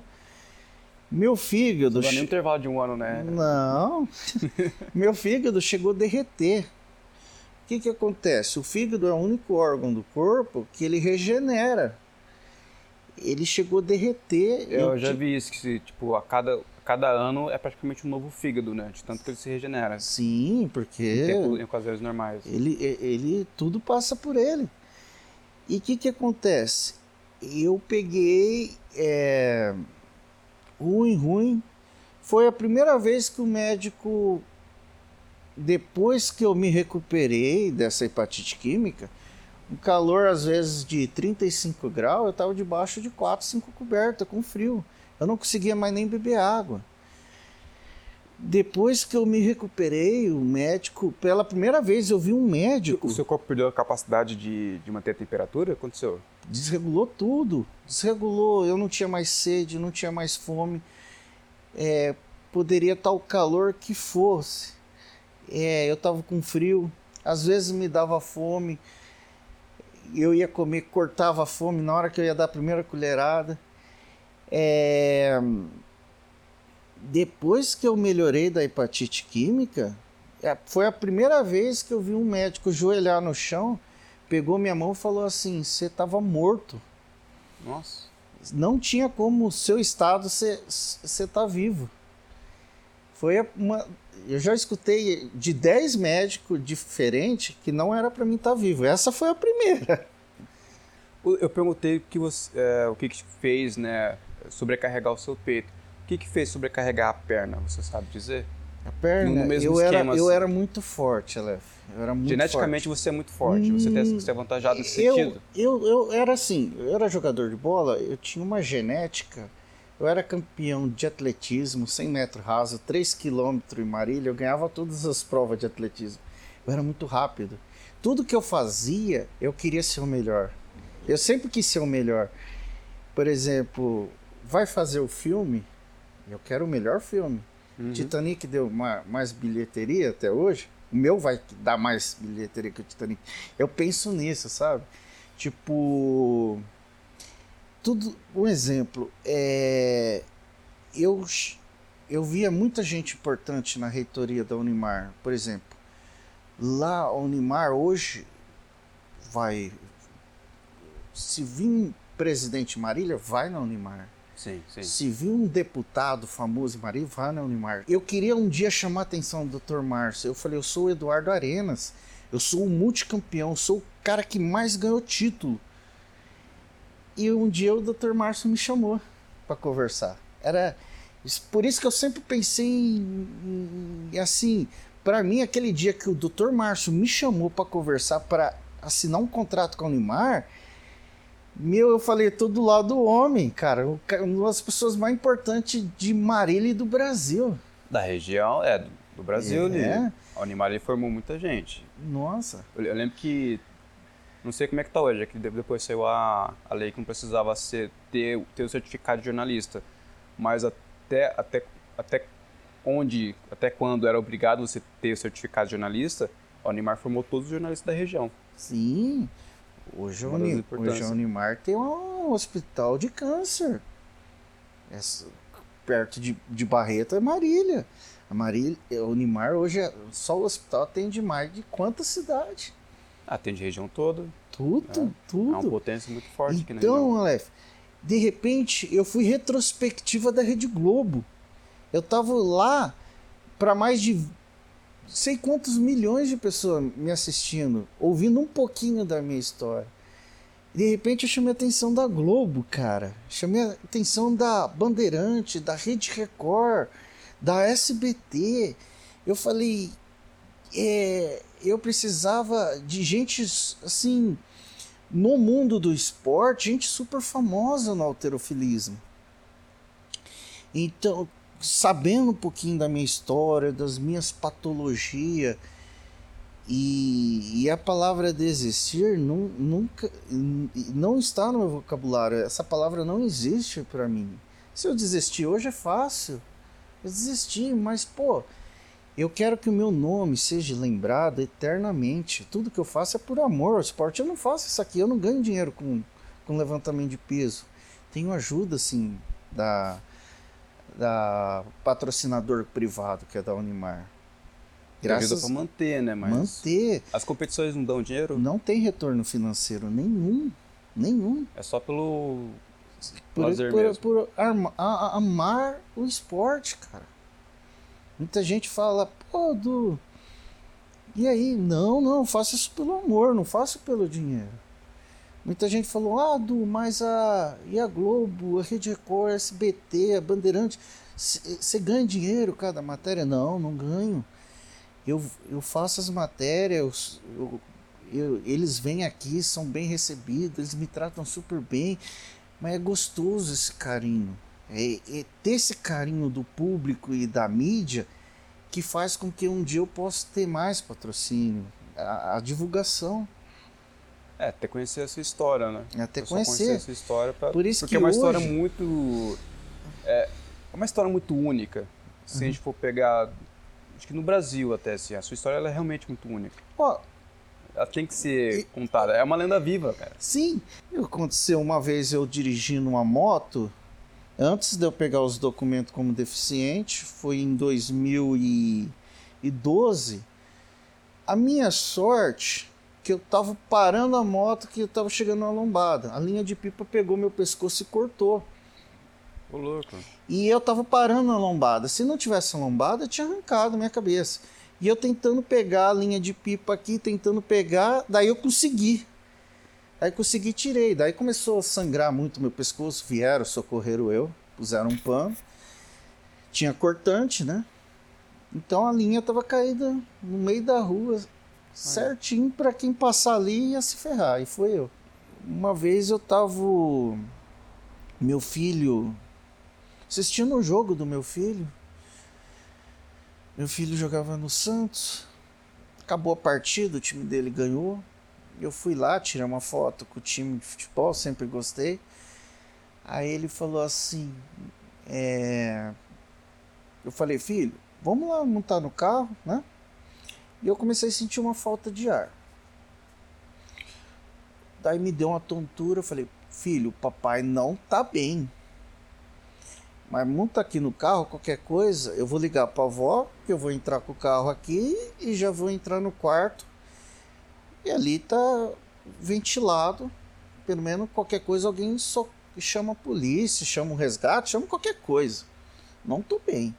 Meu fígado. Não dá nem um che- intervalo de um ano, né? Não. Meu fígado chegou a derreter. O que, que acontece? O fígado é o único órgão do corpo que ele regenera. Ele chegou a derreter. Eu já vi isso, que se, tipo, a cada, a cada ano é praticamente um novo fígado, né? De tanto que ele se regenera. Sim, Em, porque tempo, em ocasiões normais. ele, ele tudo passa por ele. E o que, que acontece? Eu peguei é, ruim, ruim. Foi a primeira vez que o médico, depois que eu me recuperei dessa hepatite química, um calor às vezes de 35 graus, eu estava debaixo de 4, 5 cobertas, com frio. Eu não conseguia mais nem beber água. Depois que eu me recuperei, o médico, pela primeira vez eu vi um médico. O seu corpo perdeu a capacidade de, de manter a temperatura? Aconteceu? Desregulou tudo. Desregulou. Eu não tinha mais sede, não tinha mais fome. É, poderia estar o calor que fosse. É, eu estava com frio. Às vezes me dava fome. Eu ia comer, cortava a fome na hora que eu ia dar a primeira colherada. É depois que eu melhorei da hepatite química, é, foi a primeira vez que eu vi um médico joelhar no chão, pegou minha mão e falou assim: você estava morto. Nossa. Não tinha como o seu estado você estar tá vivo. Foi uma. Eu já escutei de 10 médicos diferentes que não era para mim estar tá vivo. Essa foi a primeira. Eu perguntei o que, você, é, o que, que fez, né, sobrecarregar o seu peito que, que fez sobrecarregar a perna, você sabe dizer? A perna, eu, era, eu assim. era muito forte, Aleph. Eu era muito Geneticamente forte. você é muito forte, hum, você, tem, você é avantajado nesse eu, sentido? Eu, eu era assim, eu era jogador de bola, eu tinha uma genética, eu era campeão de atletismo, 100 metros raso, 3 quilômetros em Marília, eu ganhava todas as provas de atletismo. Eu era muito rápido. Tudo que eu fazia, eu queria ser o melhor. Eu sempre quis ser o melhor. Por exemplo, vai fazer o filme, eu quero o melhor filme. Uhum. Titanic deu uma, mais bilheteria até hoje. O meu vai dar mais bilheteria que o Titanic. Eu penso nisso, sabe? Tipo. Tudo. Um exemplo. É, eu, eu via muita gente importante na reitoria da Unimar. Por exemplo, lá a Unimar hoje vai. Se vir presidente Marília, vai na Unimar. Sim, sim. Se viu um deputado famoso em Maria, vá na Unimar. Eu queria um dia chamar a atenção do Dr. Márcio. Eu falei, eu sou o Eduardo Arenas. Eu sou o multicampeão, sou o cara que mais ganhou título. E um dia o Dr. Márcio me chamou para conversar. Era por isso que eu sempre pensei em, em assim, para mim aquele dia que o Dr. Márcio me chamou para conversar para assinar um contrato com a Unimar, meu, eu falei, tô do lado do homem, cara. Uma das pessoas mais importantes de Marília e do Brasil. Da região, é, do Brasil. É. Ali. A Unimar formou muita gente. Nossa. Eu, eu, lembro que. Não sei como é que tá hoje, é que depois saiu a, a lei que não precisava ser, ter, ter o certificado de jornalista. Mas até, até, até onde, até quando era obrigado você ter o certificado de jornalista, a Unimar formou todos os jornalistas da região. Sim. Hoje, o Uni, hoje a Unimar tem um hospital de câncer. Essa, perto de, de Barreto é Marília. A Marília, a Unimar hoje é, só o hospital atende mais de quantas cidades? Atende a região toda. Tudo, é, tudo. É uma potência muito forte então, aqui na região. Então, Aleph, de repente eu fui retrospectiva da Rede Globo. Eu tava lá para mais de sei quantos milhões de pessoas me assistindo, ouvindo um pouquinho da minha história. De repente eu chamei a atenção da Globo, cara. Chamei a atenção da Bandeirante, da Rede Record, da SBT. Eu falei, é, eu precisava de gente assim no mundo do esporte, gente super famosa no alterofilismo. Então, sabendo um pouquinho da minha história, das minhas patologias, e, e, a palavra desistir nunca não está no meu vocabulário. Essa palavra não existe para mim. Se eu desistir hoje é fácil. Eu desisti, mas pô, eu quero que o meu nome seja lembrado eternamente. Tudo que eu faço é por amor ao esporte. Eu não faço isso aqui, eu não ganho dinheiro com, com levantamento de peso. Tenho ajuda, assim, da, da patrocinador privado, que é da Unimar. Graças ajuda para manter, né? Mas manter. As competições não dão dinheiro? Não tem retorno financeiro nenhum. Nenhum. É só pelo por, por, por a, amar o esporte, cara. Muita gente fala, pô, Du, e aí? Não, não, faço isso pelo amor, não faço pelo dinheiro. Muita gente falou, ah, Du, mas a. E a Globo, a Rede Record, a SBT, a Bandeirante, você ganha dinheiro cada matéria? Não, não ganho. Eu, eu faço as matérias, eu, eu, eles vêm aqui, são bem recebidos, eles me tratam super bem, mas é gostoso esse carinho. É, é, ter esse carinho do público e da mídia que faz com que um dia eu possa ter mais patrocínio, a, a divulgação. É, até conhecer a sua história, né? Até conhecer. conhecer a sua história. Pra, Por isso porque que é uma hoje... história muito. É, é uma história muito única. Se uhum. a gente for pegar. Acho que no Brasil até, assim, a sua história é realmente muito única. Ó, ela tem que ser e... contada. É uma lenda viva, cara. Sim. Aconteceu uma vez eu dirigindo uma moto. Antes de eu pegar os documentos como deficiente, foi em 2012. A minha sorte que eu tava parando a moto que eu tava chegando na lombada. A linha de pipa pegou meu pescoço e cortou. Ô, louco. E eu tava parando na lombada. Se não tivesse a lombada, eu tinha arrancado minha cabeça. E eu tentando pegar a linha de pipa aqui, tentando pegar, daí eu consegui. Aí consegui, tirei. Daí começou a sangrar muito meu pescoço. Vieram, socorreram eu, puseram um pano. Tinha cortante, né? Então a linha tava caída no meio da rua, certinho para quem passar ali ia se ferrar. E foi eu. Uma vez eu tava. Meu filho. Assistindo um jogo do meu filho. Meu filho jogava no Santos. Acabou a partida, o time dele ganhou. Eu fui lá, tirei uma foto com o time de futebol, sempre gostei. Aí ele falou assim: é... Eu falei, filho, vamos lá montar no carro, né? E eu comecei a sentir uma falta de ar. Daí me deu uma tontura, eu falei, filho, papai não tá bem. Mas monta aqui no carro, qualquer coisa, eu vou ligar pra avó, que eu vou entrar com o carro aqui e já vou entrar no quarto. E ali tá ventilado. Pelo menos qualquer coisa alguém só chama a polícia, chama o resgate, chama qualquer coisa. Não tô bem.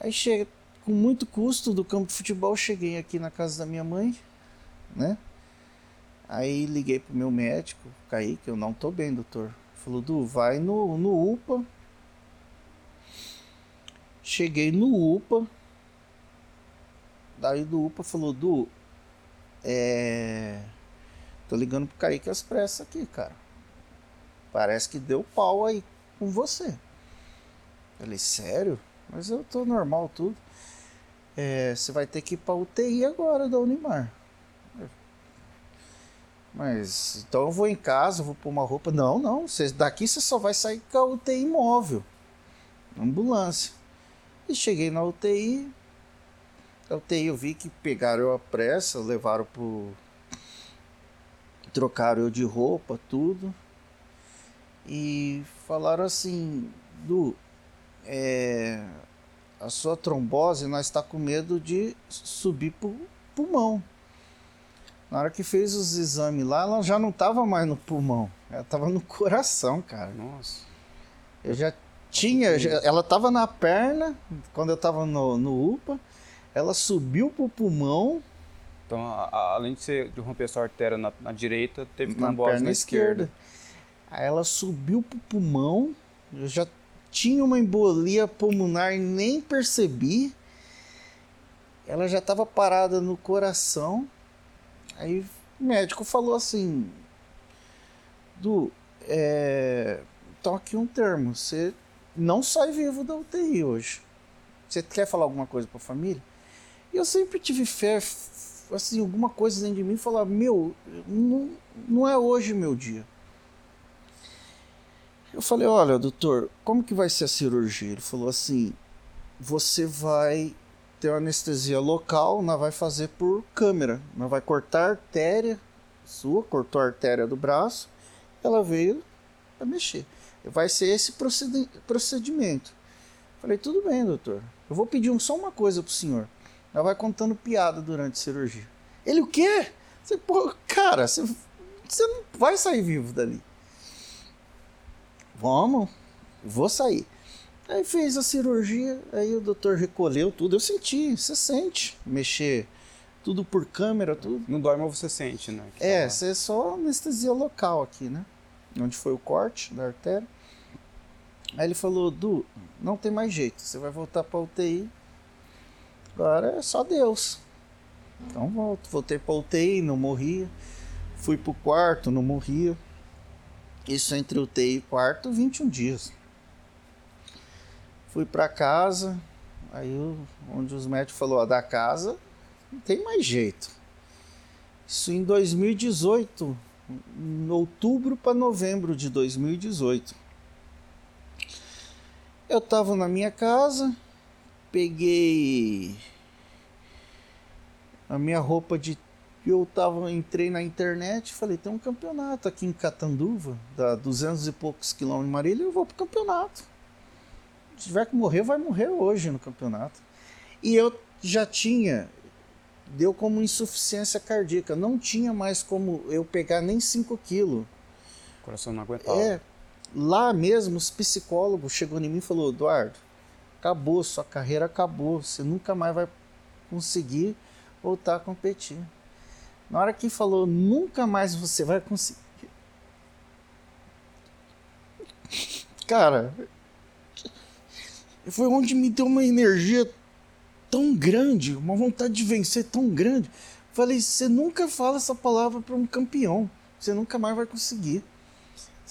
Aí chega, com muito custo do campo de futebol, cheguei aqui na casa da minha mãe, né? Aí liguei pro meu médico, que eu não tô bem, doutor. Falou, Du, vai no, no UPA. Cheguei no UPA. Daí do UPA falou, Du, é. Tô ligando pro Kaique às pressas aqui, cara. Parece que deu pau aí com você. Falei, sério? Mas eu tô normal tudo é, você vai ter que ir para UTI agora da Unimar. Mas então eu vou em casa, vou pôr uma roupa. Não, não. Você, daqui você só vai sair com a UTI móvel. Ambulância. E cheguei na UTI. UTI eu vi que pegaram eu a pressa, levaram pro. Trocaram eu de roupa, tudo. E falaram assim, Du, é, a sua trombose, nós está com medo de subir pro pulmão. Na hora que fez os exames lá, ela já não estava mais no pulmão, ela estava no coração, cara. Nossa. Eu já tinha, já, ela estava na perna quando eu estava no, no UPA, ela subiu pro pulmão. Então, a, a, além de, ser, de romper sua artéria na, na direita, teve trombose na, perna na esquerda. esquerda. Aí ela subiu pro pulmão, eu já tinha uma embolia pulmonar e nem percebi. Ela já estava parada no coração. Aí o médico falou assim: Du, é... aqui um termo, você não sai vivo da UTI hoje. Você quer falar alguma coisa para a família? E eu sempre tive fé, assim, alguma coisa dentro de mim falar: Meu, não, não é hoje meu dia. Eu falei, olha, doutor, como que vai ser a cirurgia? Ele falou assim, você vai ter uma anestesia local, nós vai fazer por câmera. Nós vai cortar a artéria sua, cortou a artéria do braço, ela veio para mexer. Vai ser esse procedimento. Falei, tudo bem, doutor. Eu vou pedir só uma coisa pro senhor. Ela vai contando piada durante a cirurgia. Ele, o quê? Você, pô, cara, você, você não vai sair vivo dali. Vamos, vou sair. Aí fez a cirurgia, aí o doutor recolheu tudo. Eu senti, você sente mexer tudo por câmera, tudo. Não dói, mas você sente, né? é, você é só anestesia local aqui, né? Onde foi o corte da artéria. Aí ele falou, Du, não tem mais jeito, você vai voltar pra UTI. Agora é só Deus. Então volto. Voltei UTI, não morria. Fui pro quarto, não morria. Isso entre UTI e quarto, 21 dias. Fui para casa, Aí onde os médicos falaram, da casa não tem mais jeito. Isso em 2018, em outubro para novembro de 2018. Eu estava na minha casa, peguei a minha roupa de eu tava entrei na internet falei tem um campeonato aqui em Catanduva dá 200 e poucos quilômetros de Marília eu vou pro campeonato. Se tiver que morrer vai morrer hoje no campeonato. E eu já tinha deu como insuficiência cardíaca não tinha mais como eu pegar nem 5 quilos o coração não aguentava. É lá mesmo os psicólogos chegou em mim e falou Eduardo acabou sua carreira acabou você nunca mais vai conseguir voltar a competir na hora que falou, nunca mais você vai conseguir. Cara, foi onde me deu uma energia tão grande, uma vontade de vencer tão grande. Falei, você nunca fala essa palavra para um campeão. Você nunca mais vai conseguir.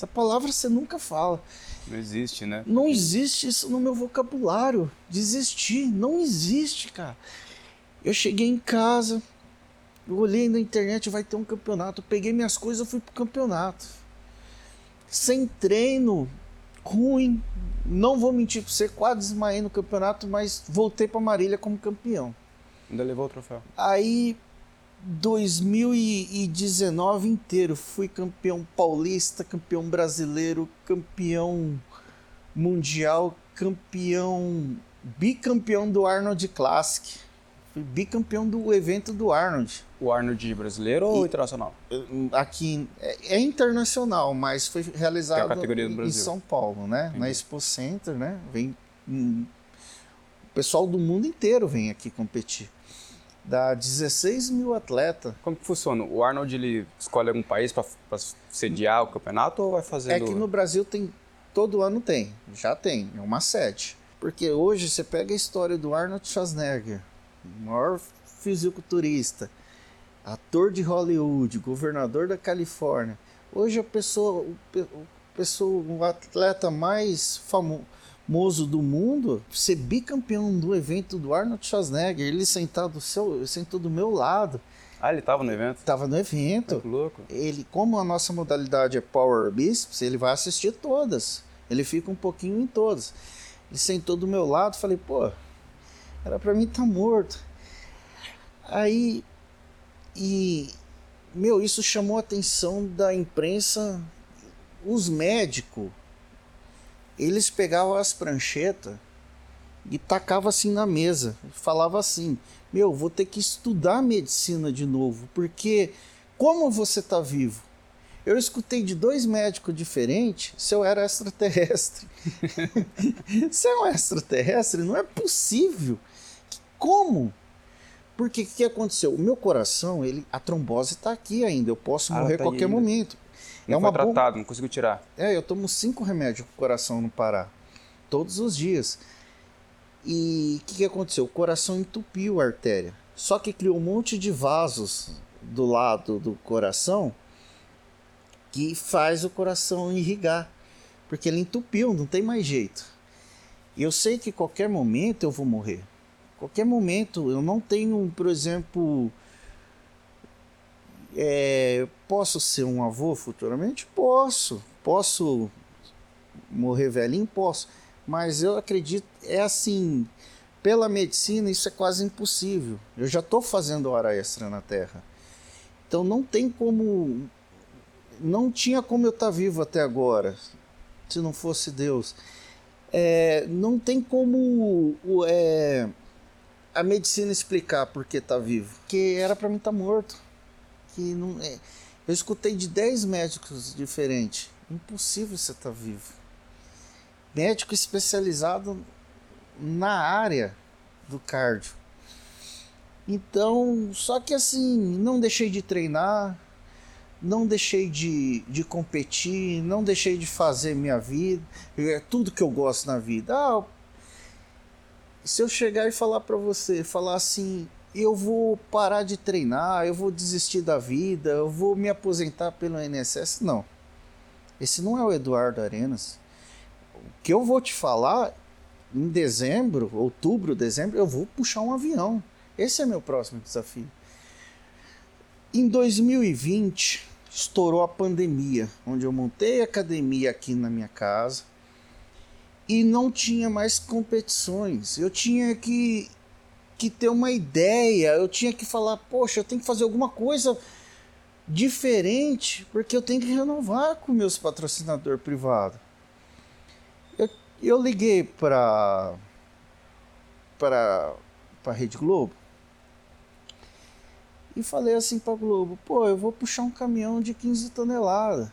Essa palavra você nunca fala. Não existe, né? Não existe isso no meu vocabulário. Desistir. Não existe, cara. Eu cheguei em casa, eu olhei na internet, vai ter um campeonato. peguei minhas coisas e fui pro campeonato. Sem treino, ruim. Não vou mentir pra você, quase desmaiei no campeonato, mas voltei pra Marília como campeão. Ainda levou o troféu. Aí, 2019 inteiro, fui campeão paulista, campeão brasileiro, campeão mundial, campeão bicampeão do Arnold Classic Fui bicampeão do evento do Arnold. O Arnold brasileiro ou internacional? Aqui é, é, internacional, mas foi realizado em São Paulo, né? Entendi. Na Expo Center, né? Vem hum, o pessoal do mundo inteiro vem aqui competir. Dá 16 mil atletas. Como que funciona? O Arnold ele escolhe algum país para sediar o campeonato ou vai fazer? É que no Brasil tem todo ano tem, já tem, é uma sede. Porque hoje você pega a história do Arnold Schwarzenegger, maior fisiculturista, ator de Hollywood, governador da Califórnia. Hoje a pessoa, o, pessoa, o atleta mais famoso do mundo, ser bicampeão do evento do Arnold Schwarzenegger, ele sentado do seu, sentou do meu lado. Ah, ele estava no evento? Estava no evento. que louco. Ele, como a nossa modalidade é Power Biceps, ele vai assistir todas. Ele fica um pouquinho em todas. Ele sentou do meu lado, falei, pô, era para mim estar tá morto. Aí, e, meu, isso chamou a atenção da imprensa. Os médicos, eles pegavam as pranchetas e tacavam assim na mesa. Falava assim: Meu, vou ter que estudar medicina de novo, porque como você está vivo? Eu escutei de dois médicos diferentes se eu era extraterrestre. se é um extraterrestre, não é possível. Como? Porque o que aconteceu? O meu coração, ele, a trombose está aqui ainda. Eu posso ah, morrer a tá qualquer momento. Não é uma tratado, não consigo tirar. É, eu tomo cinco remédios para o coração não parar. Todos os dias. E o que, que aconteceu? O coração entupiu a artéria. Só que criou um monte de vasos do lado do coração que faz o coração irrigar. Porque ele entupiu, não tem mais jeito. E eu sei que qualquer momento eu vou morrer qualquer momento. Eu não tenho, por exemplo. É, posso ser um avô futuramente? Posso. Posso morrer velhinho? Posso. Mas eu acredito, é assim, pela medicina isso é quase impossível. Eu já estou fazendo hora extra na Terra. Então não tem como. Não tinha como eu estar tá vivo até agora, se não fosse Deus. É, não tem como. É, a medicina explicar por que tá vivo. Que era para mim estar tá morto. Que não é. Eu escutei de 10 médicos diferentes. Impossível você estar tá vivo. Médico especializado na área do cardio. Então, só que assim, não deixei de treinar, não deixei de, de competir, não deixei de fazer minha vida, é tudo que eu gosto na vida. Ah, se eu chegar e falar para você, falar assim, eu vou parar de treinar, eu vou desistir da vida, eu vou me aposentar pelo INSS, não. Esse não é o Eduardo Arenas. O que eu vou te falar em dezembro, outubro, dezembro, eu vou puxar um avião. Esse é meu próximo desafio. Em 2020, estourou a pandemia, onde eu montei academia aqui na minha casa e não tinha mais competições. Eu tinha que, que ter uma ideia, eu tinha que falar, poxa, eu tenho que fazer alguma coisa diferente, porque eu tenho que renovar com meus patrocinador privado. Eu, eu liguei para para para Rede Globo e falei assim para Globo, pô, eu vou puxar um caminhão de 15 toneladas.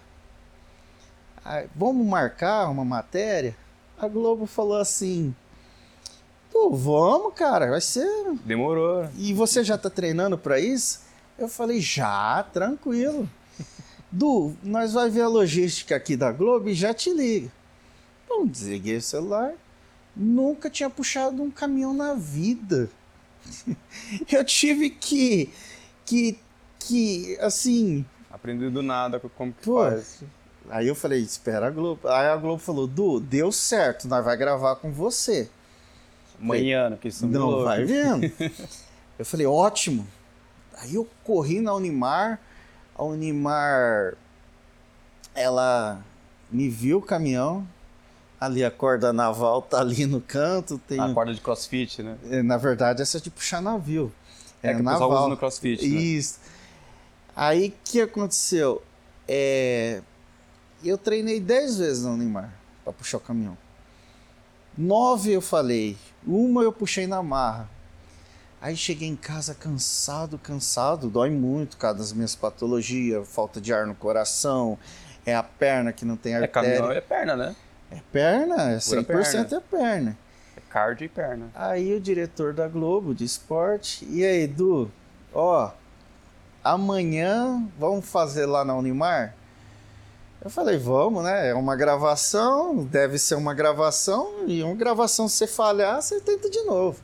Aí, vamos marcar uma matéria? A Globo falou assim, pô, vamos, cara, vai ser. Demorou. E você já tá treinando para isso? Eu falei, já, tranquilo. Du, nós vai ver a logística aqui da Globo e já te liga. Então, desliguei o celular. Nunca tinha puxado um caminhão na vida. Eu tive que, que, que, assim... Aprendi do nada como que Pô, faz. Aí eu falei, espera a Globo. Aí a Globo falou, Du, deu certo, nós vai gravar com você. Amanhã, que isso Não, vai vendo. eu falei, ótimo. Aí eu corri na Unimar, a Unimar, ela me viu o caminhão, ali a corda naval tá ali no canto. Tem, A corda de crossfit, né? É, Na verdade, essa é de puxar navio. É, que o pessoal usa no crossfit, né? Isso. Aí o que aconteceu? É, eu treinei 10 vezes na Unimar para puxar o caminhão. Nove eu falei, uma eu puxei na marra. Aí cheguei em casa cansado, cansado, dói muito causa das minhas patologias, falta de ar no coração, é a perna que não tem É artéria. caminhão é perna, né? É perna, é Pura 100% é perna. É cardio e perna. Aí o diretor da Globo de esporte, e aí, Edu, ó, amanhã vamos fazer lá na Unimar? Eu falei, vamos, né? É uma gravação, deve ser uma gravação, e uma gravação se você falhar, você tenta de novo.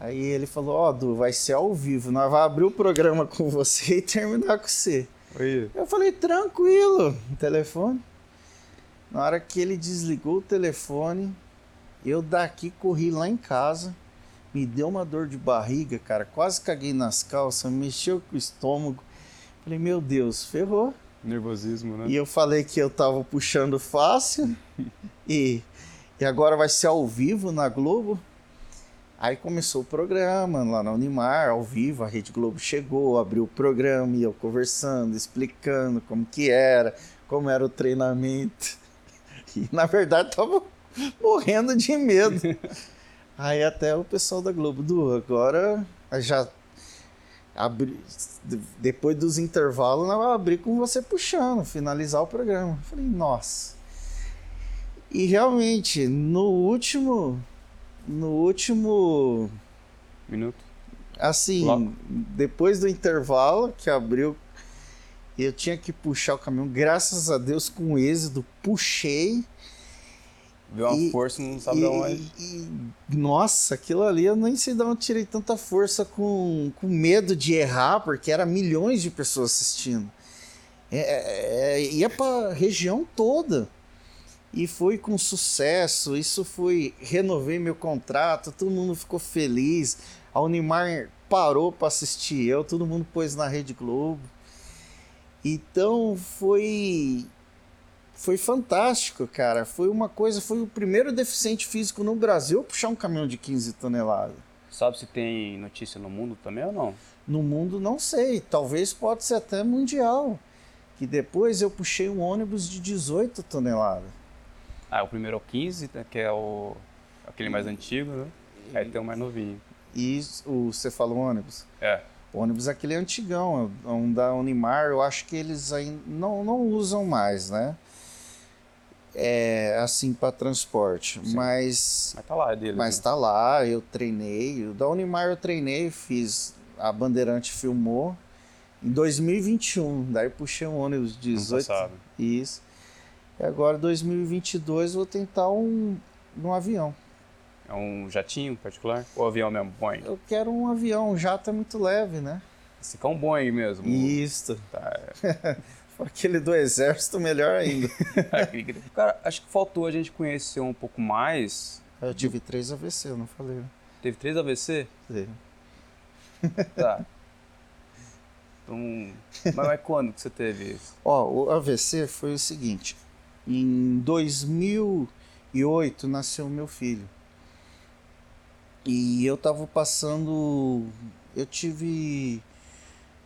Aí ele falou, ó, Du, vai ser ao vivo, nós vamos abrir o programa com você e terminar com você. Oi. Eu falei, tranquilo, o telefone. Na hora que ele desligou o telefone, eu daqui corri lá em casa, me deu uma dor de barriga, cara, quase caguei nas calças, mexeu com o estômago. Falei, meu Deus, ferrou. Nervosismo, né? E eu falei que eu tava puxando fácil e, e agora vai ser ao vivo na Globo. Aí começou o programa lá na Unimar, ao vivo, a Rede Globo chegou, abriu o programa, e eu conversando, explicando como que era, como era o treinamento. E na verdade tava morrendo de medo. Aí até o pessoal da Globo, Du, agora já abri, depois dos intervalos, nós vamos abrir com você puxando, finalizar o programa. Eu falei, nossa. E realmente, no último. No último. Minuto. Assim, Bloco. depois do intervalo que abriu, eu tinha que puxar o caminhão. Graças a Deus, com êxito, puxei. Viu uma E- força, não sabe e, de onde. e- nossa, aquilo ali eu nem sei de onde tirei tanta força com, com medo de errar, porque era milhões de pessoas assistindo. É, é, é, ia para região toda. E foi com sucesso. Isso foi. Renovei meu contrato, todo mundo ficou feliz. A Unimar parou para assistir eu, todo mundo pôs na Rede Globo. Então foi foi fantástico, cara. Foi uma coisa, foi o primeiro deficiente físico no Brasil a puxar um caminhão de 15 toneladas. Sabe se tem notícia no mundo também ou não? No mundo não sei, talvez pode ser até mundial. Que depois eu puxei um ônibus de 18 toneladas. Ah, o primeiro é o 15, né, que é o aquele mais antigo, né? Aí tem o mais novinho. E o você fala o ônibus? É. O ônibus é aquele antigão, é um da Unimar, eu acho que eles ainda não, não usam mais, né? É assim para transporte, Sim. mas Mas tá lá, é deles. Mas né? tá lá, eu treinei. O da Unimar eu treinei, fiz. A Bandeirante filmou. Em 2021, daí puxei um ônibus de Ano 18. passado. Isso. E agora, 2022, vou tentar um, um avião. É um jatinho particular? Ou avião mesmo? Boeing? Eu quero um avião, um jato é muito leve, né? Esse aqui é Boeing mesmo. Isso. Tá, Aquele do exército, melhor ainda. Cara, acho que faltou a gente conhecer um pouco mais Eu tive três AVC, eu não falei. né? Teve três AVC? Teve. Tá. Então, mas, mas quando que você teve isso? Ó, o AVC foi o seguinte. Em 2008 nasceu meu filho. E eu tava passando. Eu tive.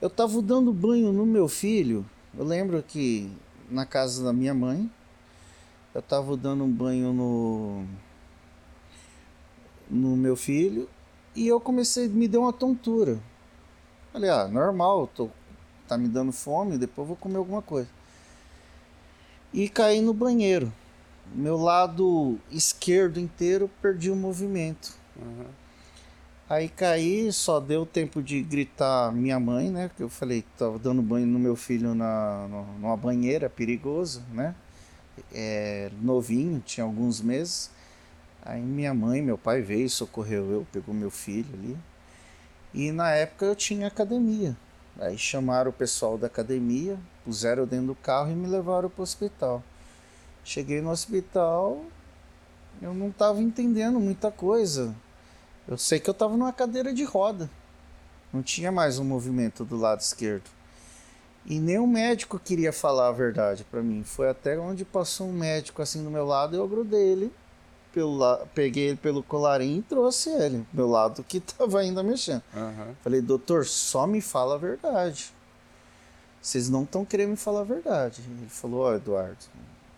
Eu tava dando banho no meu filho. Eu lembro que na casa da minha mãe. Eu tava dando um banho no. No meu filho. E eu comecei. Me deu uma tontura. Falei, ah, normal, tô, tá me dando fome, depois vou comer alguma coisa. E caí no banheiro. Meu lado esquerdo inteiro perdi o movimento. Uhum. Aí caí, só deu tempo de gritar minha mãe, né? Que eu falei que tava dando banho no meu filho na, numa banheira, perigoso, né? É, novinho, tinha alguns meses. Aí minha mãe, meu pai veio, socorreu eu, pegou meu filho ali. E na época eu tinha academia. Aí chamaram o pessoal da academia, puseram eu dentro do carro e me levaram para o hospital. Cheguei no hospital, eu não estava entendendo muita coisa. Eu sei que eu estava numa cadeira de roda. Não tinha mais um movimento do lado esquerdo. E nem o médico queria falar a verdade para mim. Foi até onde passou um médico assim do meu lado, eu grudei ele, pelo la... peguei ele pelo colarinho e trouxe ele, do meu lado que estava ainda mexendo. Uhum. Falei, doutor, só me fala a verdade. Vocês não estão querendo me falar a verdade. Ele falou, ó, Eduardo,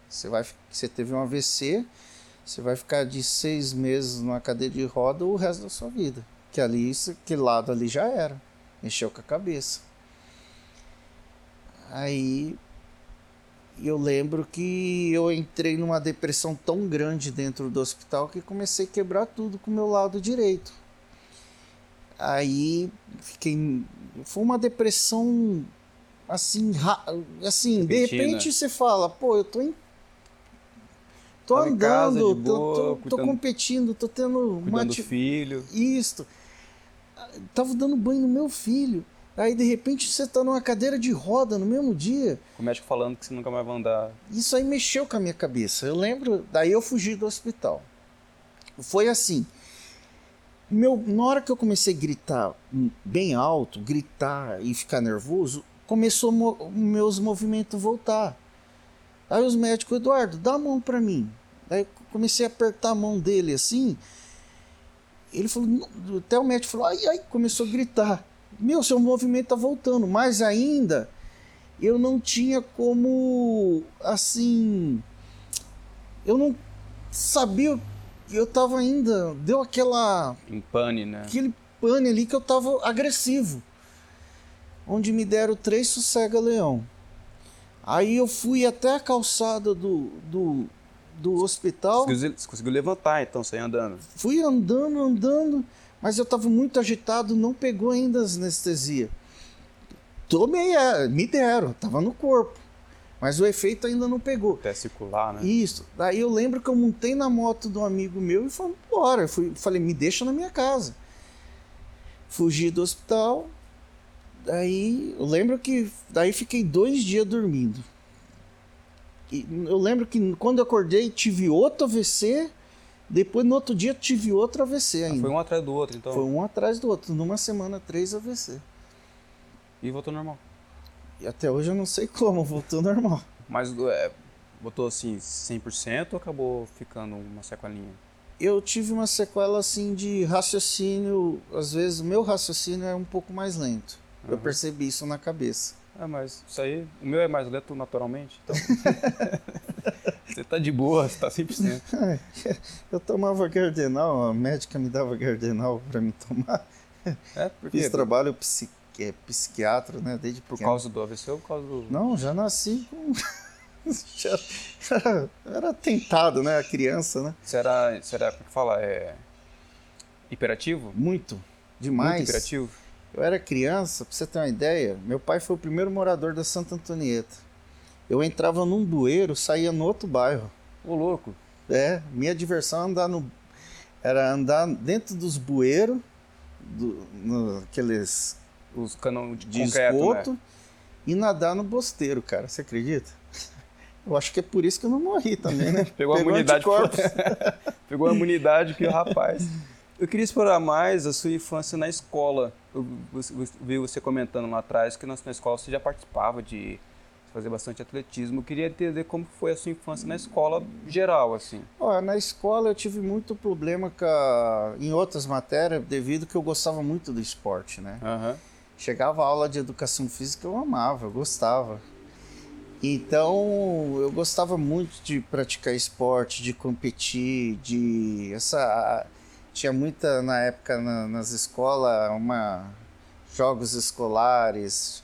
você, vai, você teve um AVC, você vai ficar de seis meses numa cadeira de roda o resto da sua vida. Que ali, aquele lado ali já era. Mexeu com a cabeça. Aí eu lembro que eu entrei numa depressão tão grande dentro do hospital que comecei a quebrar tudo com o meu lado direito. Aí fiquei. Foi uma depressão assim, assim, de repente você fala, pô, eu tô em. Tô casa, andando, de tô, boa, tô- tô cuidando- competindo, tô tendo uma ati- filho. isto. Tava dando banho no meu filho. Aí de repente você tá numa cadeira de roda no mesmo dia. O médico falando que você nunca mais vai andar. Isso aí mexeu com a minha cabeça. Eu lembro, daí eu fugi do hospital. Foi assim. Meu, na hora que eu comecei a gritar hum, bem alto, gritar e ficar nervoso, começou mo meus movimentos voltar. Aí os médicos, Eduardo, dá a mão pra mim. Aí eu comecei a apertar a mão dele assim. Ele falou, até o médico falou, ai, ai, começou a gritar. Meu, seu movimento tá voltando, mas ainda eu não tinha como, assim, eu não sabia, eu tava ainda, deu aquela, Em pane, né? aquele pane ali que eu tava agressivo. Onde me deram três sossega-leão. Aí eu fui até a calçada do, do, do hospital. Você conseguiu, você conseguiu levantar, então, ia andando. Fui andando, andando, mas eu tava muito agitado, não pegou ainda as anestesia. Tomei, é, me deram, tava no corpo. Mas o efeito ainda não pegou. Até circular, né? Isso. Daí eu lembro que eu montei na moto de um amigo meu e fomos embora. Eu fui, falei, me deixa na minha casa. Fugi do hospital. Daí eu lembro que. Daí fiquei dois dias dormindo. E eu lembro que quando eu acordei tive outro AVC. Depois no outro dia tive outro AVC Ah, ainda. Foi um atrás do outro, então. Foi um atrás do outro. Numa semana, três AVC. E voltou normal. E até hoje eu não sei como, voltou normal. Mas é, botou assim 100% ou acabou ficando uma sequelinha? eu tive uma sequela assim de raciocínio. Às vezes o meu raciocínio é um pouco mais lento. Eu Uhum. percebi isso na cabeça. Ah, mas isso aí, o meu é mais lento naturalmente, então. você tá de boa, você tá 100%. Eu tomava Gardenal, a médica me dava Gardenal para me tomar. É, porque Fiz trabalho psi, é, psiquiatra, né? Desde por pequeno. causa do AVC ou por causa do... Não, já nasci com. já era, era tentado, né? A criança, né? Você era, como é que fala, é... Hiperativo? Muito. Muito Demais. hiperativo? Eu era criança, pra você ter uma ideia, meu pai foi o primeiro morador da Santa Antonieta. Eu entrava num bueiro, saía no outro bairro. Ô, louco. É, minha diversão era andar no. Era andar dentro dos bueiros, do, no, aqueles Os canão de, de concreto, esgoto, né? e nadar no bosteiro, cara. Você acredita? Eu acho que é por isso que eu não morri também, né? Pegou, Pegou a imunidade. Pegou a imunidade que o rapaz. Eu queria explorar mais a sua infância na escola. Eu vi você comentando lá atrás que na, escola você já participava de fazer bastante atletismo. Eu queria entender como foi a sua infância na escola geral, assim. Olha, na escola eu tive muito problema a... em outras matérias devido que eu gostava muito do esporte, né? Uhum. Chegava a aula de educação física, eu amava, eu gostava. Então, eu gostava muito de praticar esporte, de competir, de essa tinha muita na época na, nas escolas, uma jogos escolares,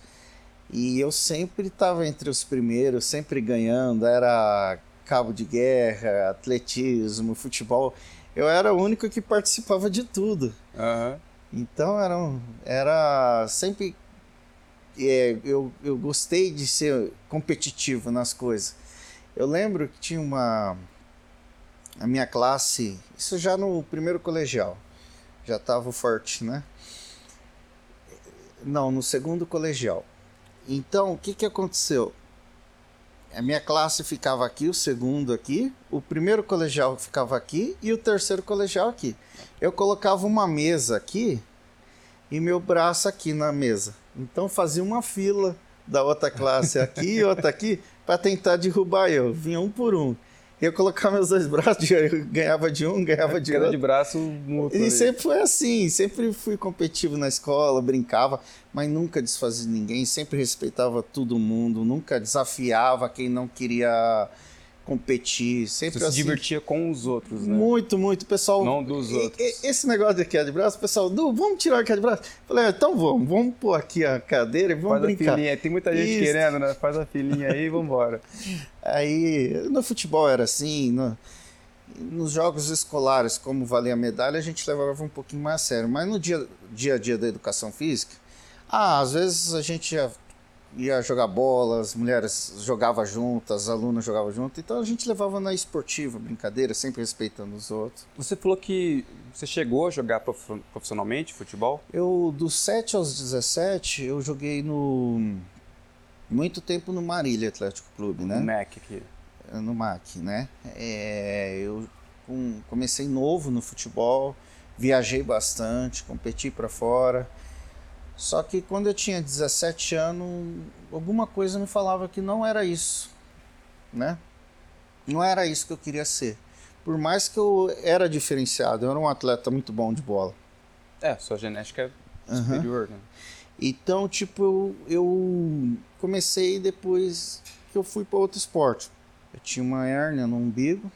e eu sempre estava entre os primeiros, sempre ganhando, era cabo de guerra, atletismo, futebol. Eu era o único que participava de tudo. Uhum. Então era, era sempre é, eu, eu gostei de ser competitivo nas coisas. Eu lembro que tinha uma. A minha classe, isso já no primeiro colegial, já estava forte, né? Não, no segundo colegial. Então, o que, que aconteceu? A minha classe ficava aqui, o segundo aqui, o primeiro colegial ficava aqui e o terceiro colegial aqui. Eu colocava uma mesa aqui e meu braço aqui na mesa. Então fazia uma fila da outra classe aqui e outra aqui para tentar derrubar eu. Vinha um por um. Eu colocava meus dois braços, eu ganhava de um, ganhava de outro. de braço mútuo. E sempre foi assim, sempre fui competitivo na escola, brincava, mas nunca desfazia ninguém, sempre respeitava todo mundo, nunca desafiava quem não queria competir, sempre Você assim. se divertia com os outros, né? Muito, muito, pessoal. Não dos outros. Esse negócio de queda de braço, pessoal, Du, vamos tirar a queda de braço? Falei, ah, então vamos, vamos pôr aqui a cadeira e vamos Faz brincar. A filinha. Tem muita gente Isso. querendo, né? Faz a filinha aí e vamos embora. Aí, no futebol era assim, no, nos jogos escolares, como valia a medalha, a gente levava um pouquinho mais a sério. Mas no dia, dia a dia da educação física, ah, às vezes a gente já ia jogar bola, as mulheres jogavam juntas, as alunas jogavam juntas, então a gente levava na esportiva, brincadeira, sempre respeitando os outros. Você falou que você chegou a jogar profissionalmente futebol? Eu, dos 7 aos 17, eu joguei no. Muito tempo no Marília Atlético Clube, né? No MAC aqui. No MAC, né? É, eu com, comecei novo no futebol, viajei bastante, competi para fora. Só que quando eu tinha 17 anos, alguma coisa me falava que não era isso, né? Não era isso que eu queria ser. Por mais que eu era diferenciado, eu era um atleta muito bom de bola. É, sua genética é superior, uhum. né? Então, tipo, eu, eu comecei depois que eu fui para outro esporte. Eu tinha uma hérnia no umbigo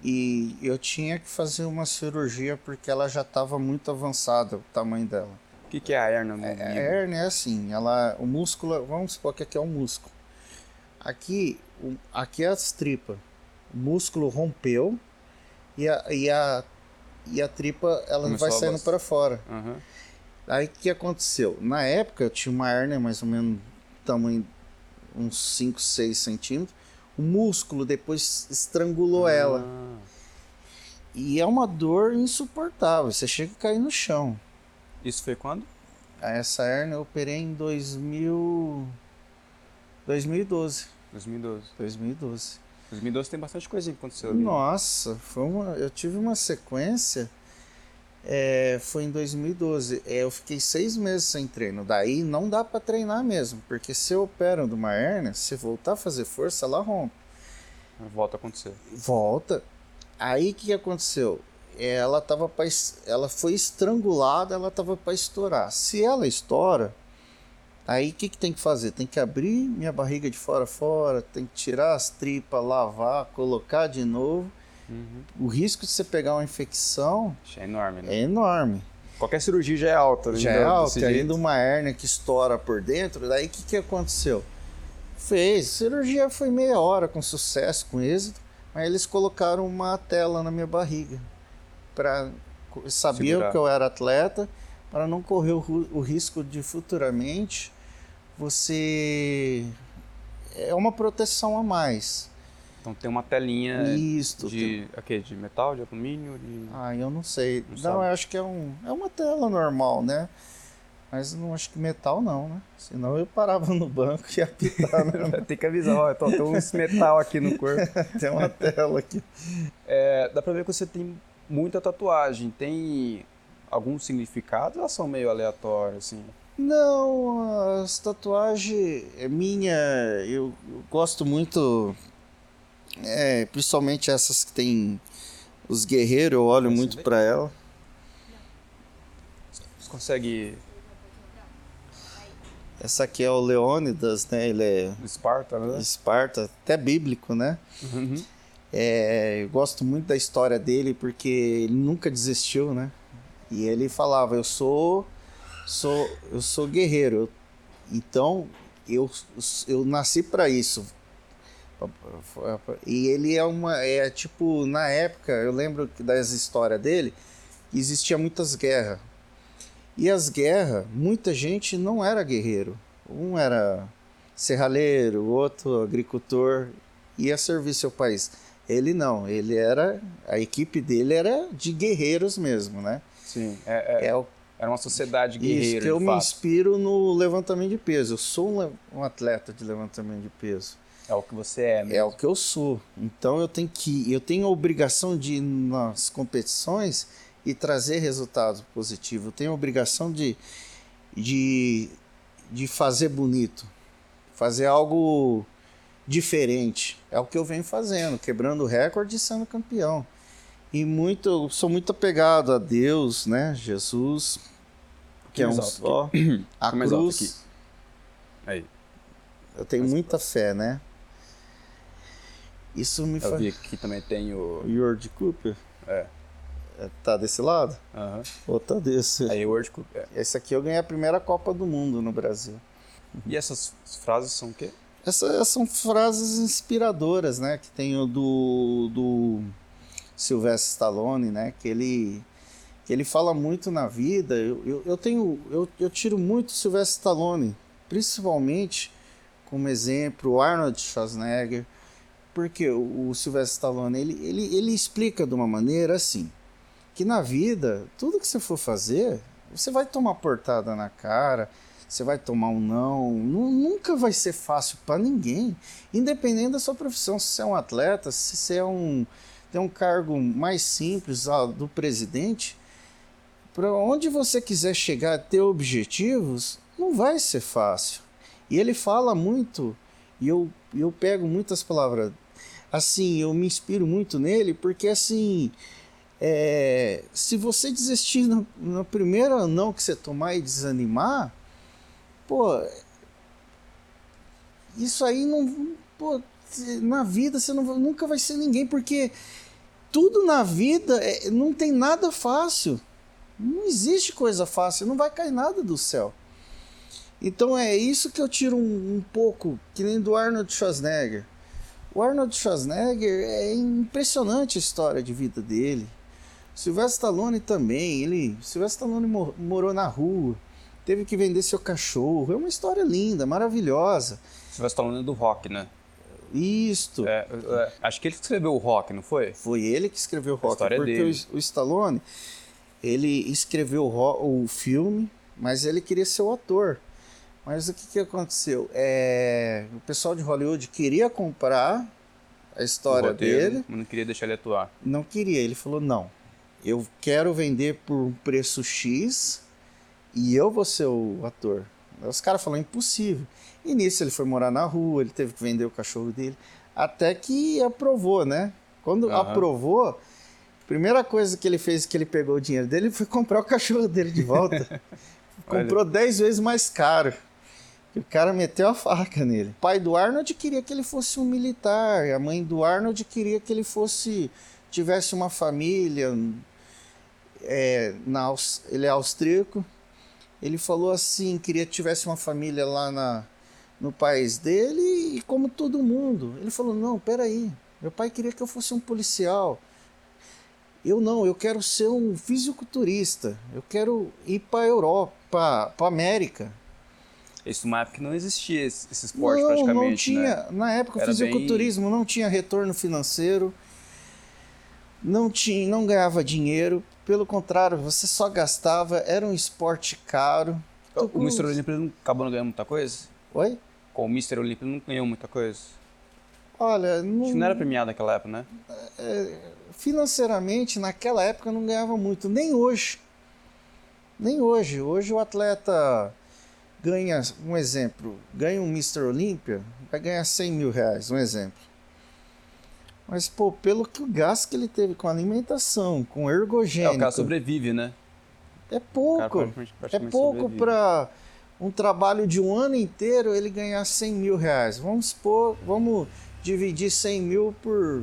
e eu tinha que fazer uma cirurgia porque ela já estava muito avançada, o tamanho dela que, que é a hernia é, A hernia é assim, ela, o músculo, vamos supor que aqui é um músculo. Aqui, o, aqui é as tripas. O músculo rompeu e a, e a, e a tripa ela Começou vai saindo para fora. Uhum. Aí o que aconteceu? Na época eu tinha uma hernia mais ou menos tamanho uns 5, 6 centímetros. O músculo depois estrangulou ah. ela. E é uma dor insuportável. Você chega a cair no chão. Isso foi quando? Essa hernia eu operei em 2000... 2012. 2012. 2012. 2012 tem bastante coisa que aconteceu ali. Nossa, foi uma, eu tive uma sequência. É, foi em 2012. É, eu fiquei seis meses sem treino. Daí não dá para treinar mesmo, porque se eu opero de uma hernia, se voltar a fazer força, ela rompe. Volta a acontecer. Volta. Aí o que aconteceu? Ela tava pra, ela foi estrangulada, ela tava para estourar. Se ela estoura, aí o que, que tem que fazer? Tem que abrir minha barriga de fora a fora, tem que tirar as tripas, lavar, colocar de novo. Uhum. O risco de você pegar uma infecção é enorme, né? É enorme. Qualquer cirurgia já é alta, né? Já é alta, ainda uma hérnia que estoura por dentro. Daí o que, que aconteceu? Fez, a cirurgia foi meia hora com sucesso, com êxito, mas eles colocaram uma tela na minha barriga para Segurar. que eu era atleta para não correr o, o, risco de futuramente você é uma proteção a mais. Então tem uma telinha Isto, de tem... okay, de metal, de alumínio, de Ah, eu não sei. Não, não eu acho que é um é uma tela normal, né? Mas não acho que metal não, né? Senão eu parava no banco e ia apitar, né? tem que avisar, ó, tem uns metal aqui no corpo. tem uma tela aqui. É, dá pra ver que você tem muita tatuagem. Tem algum significado ou elas são meio aleatórias, assim? Não, as tatuagens é minha, eu, eu gosto muito, é, principalmente essas que tem os guerreiros, eu olho Você muito para ela. Você consegue essa aqui é o Leônidas, né? Ele é. Esparta, né? Esparta, até bíblico, né? Uhum. É, eu gosto muito da história dele porque ele nunca desistiu, né? E ele falava: Eu sou, sou, eu sou guerreiro. Então eu, eu nasci para isso. E ele é uma, é tipo na época, eu lembro das histórias dele, existia muitas guerras e as guerras, muita gente não era guerreiro. Um era serralheiro, outro agricultor, ia servir seu país. Ele não, ele era. A equipe dele era de guerreiros mesmo, né? Sim, é, é, é o, era uma sociedade guerreira. Isso, que eu me inspiro no levantamento de peso. Eu sou um, um, atleta de levantamento de peso. É o que você é, mesmo. É o que eu sou. Então eu tenho que. Eu tenho a obrigação de ir nas competições e trazer resultados positivos. Eu tenho a obrigação de, de, de fazer bonito, fazer algo diferente. É o que eu venho fazendo, quebrando recorde e sendo campeão. E muito, sou muito apegado a Deus, né? Jesus, que é um só. A cruz. Aí. Eu tenho muita fé, né? Isso me faz. Eu vi que aqui também tem o. George Cooper. É. É, tá desse lado? Uhum. Ou tá desse? Aí World Cup. É. Esse aqui eu ganhei a primeira Copa do Mundo no Brasil. E essas frases são o quê? Essas são frases inspiradoras, né? Que tem o do, do Sylvester Stallone, né? Que ele, que ele fala muito na vida. Eu, eu, eu tenho, eu, eu tiro muito Sylvester Stallone, principalmente como exemplo o Arnold Schwarzenegger, porque o, o Sylvester Stallone ele, ele, ele explica de uma maneira assim que na vida, tudo que você for fazer, você vai tomar portada na cara, você vai tomar um não, nunca vai ser fácil para ninguém, independente da sua profissão, se você é um atleta, se você é um tem um cargo mais simples do presidente, para onde você quiser chegar, ter objetivos, não vai ser fácil. E ele fala muito, e eu, eu pego muitas palavras. Assim, eu me inspiro muito nele, porque assim, é, se você desistir no, no primeiro não que você tomar e desanimar, pô, isso aí não. Pô, na vida você não, nunca vai ser ninguém, porque tudo na vida é, não tem nada fácil. Não existe coisa fácil, não vai cair nada do céu. Então é isso que eu tiro um, um pouco, que nem do Arnold Schwarzenegger. O Arnold Schwarzenegger é impressionante a história de vida dele. Sylvester Stallone também, ele, Sylvester Stallone morou na rua, teve que vender seu cachorro. É uma história linda, maravilhosa. Sylvester Stallone é do rock, né? Isto. É, é, acho que ele que escreveu o rock, não foi? Foi ele que escreveu o rock. A história porque dele. O, o Stallone, ele escreveu o, o, filme, mas ele queria ser o ator. Mas o que, que aconteceu? É, o pessoal de Hollywood queria comprar a história roteiro, dele. Mas não queria deixar ele atuar. Não queria. Ele falou: não, eu quero vender por um preço X e eu vou ser o ator. Os caras falaram impossível. E nisso ele foi morar na rua, ele teve que vender o cachorro dele, até que aprovou, né? Quando uhum. aprovou, a primeira coisa que ele fez que ele pegou o dinheiro dele foi comprar o cachorro dele de volta. Comprou 10 vezes mais caro. O cara meteu a faca nele. O pai do Arnold queria que ele fosse um militar, a mãe do Arnold queria que ele fosse tivesse uma família, é, na, ele é austríaco. Ele falou assim, queria que tivesse uma família lá na, no país dele e como todo mundo. Ele falou, não, peraí, meu pai queria que eu fosse um policial. Eu não, eu quero ser um fisiculturista. Eu quero ir para a Europa, para a América. Isso numa época que não existia esse, esporte não, praticamente. Não tinha. Né? Na época o fisiculturismo bem... não tinha retorno financeiro, não, tinha, não ganhava dinheiro. Pelo contrário, você só gastava, era um esporte caro, O com- Mr. Olímpia não acabou não ganhando muita coisa? Oi? Com o Mr. Olímpia não ganhou muita coisa? Olha, não, Acho que não era premiado naquela época, né? financeiramente, naquela época, não ganhava muito, nem hoje. Nem hoje. Hoje o atleta ganha, um exemplo, ganha um Mr. Olímpia, vai ganhar 100 mil reais, um exemplo. Mas, pô, pelo que o gasto que ele teve com alimentação, com É, ergogênico, o cara sobrevive, né? é pouco. praticamente- É pouco para um trabalho de um ano inteiro ele ganhar 100 mil reais. Vamos supor, vamos dividir 100 mil por,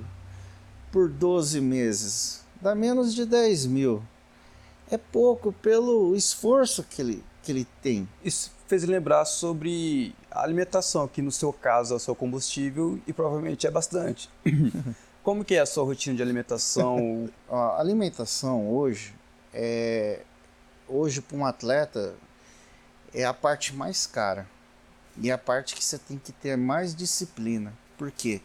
por 12 meses. Dá menos de 10 mil. É pouco pelo esforço que ele, que ele tem. Isso fez lembrar sobre a alimentação, que no seu caso é o seu combustível e provavelmente é bastante. Como que é a sua rotina de alimentação? A alimentação hoje é hoje para um atleta é a parte mais cara e é a parte que você tem que ter mais disciplina. Por quê?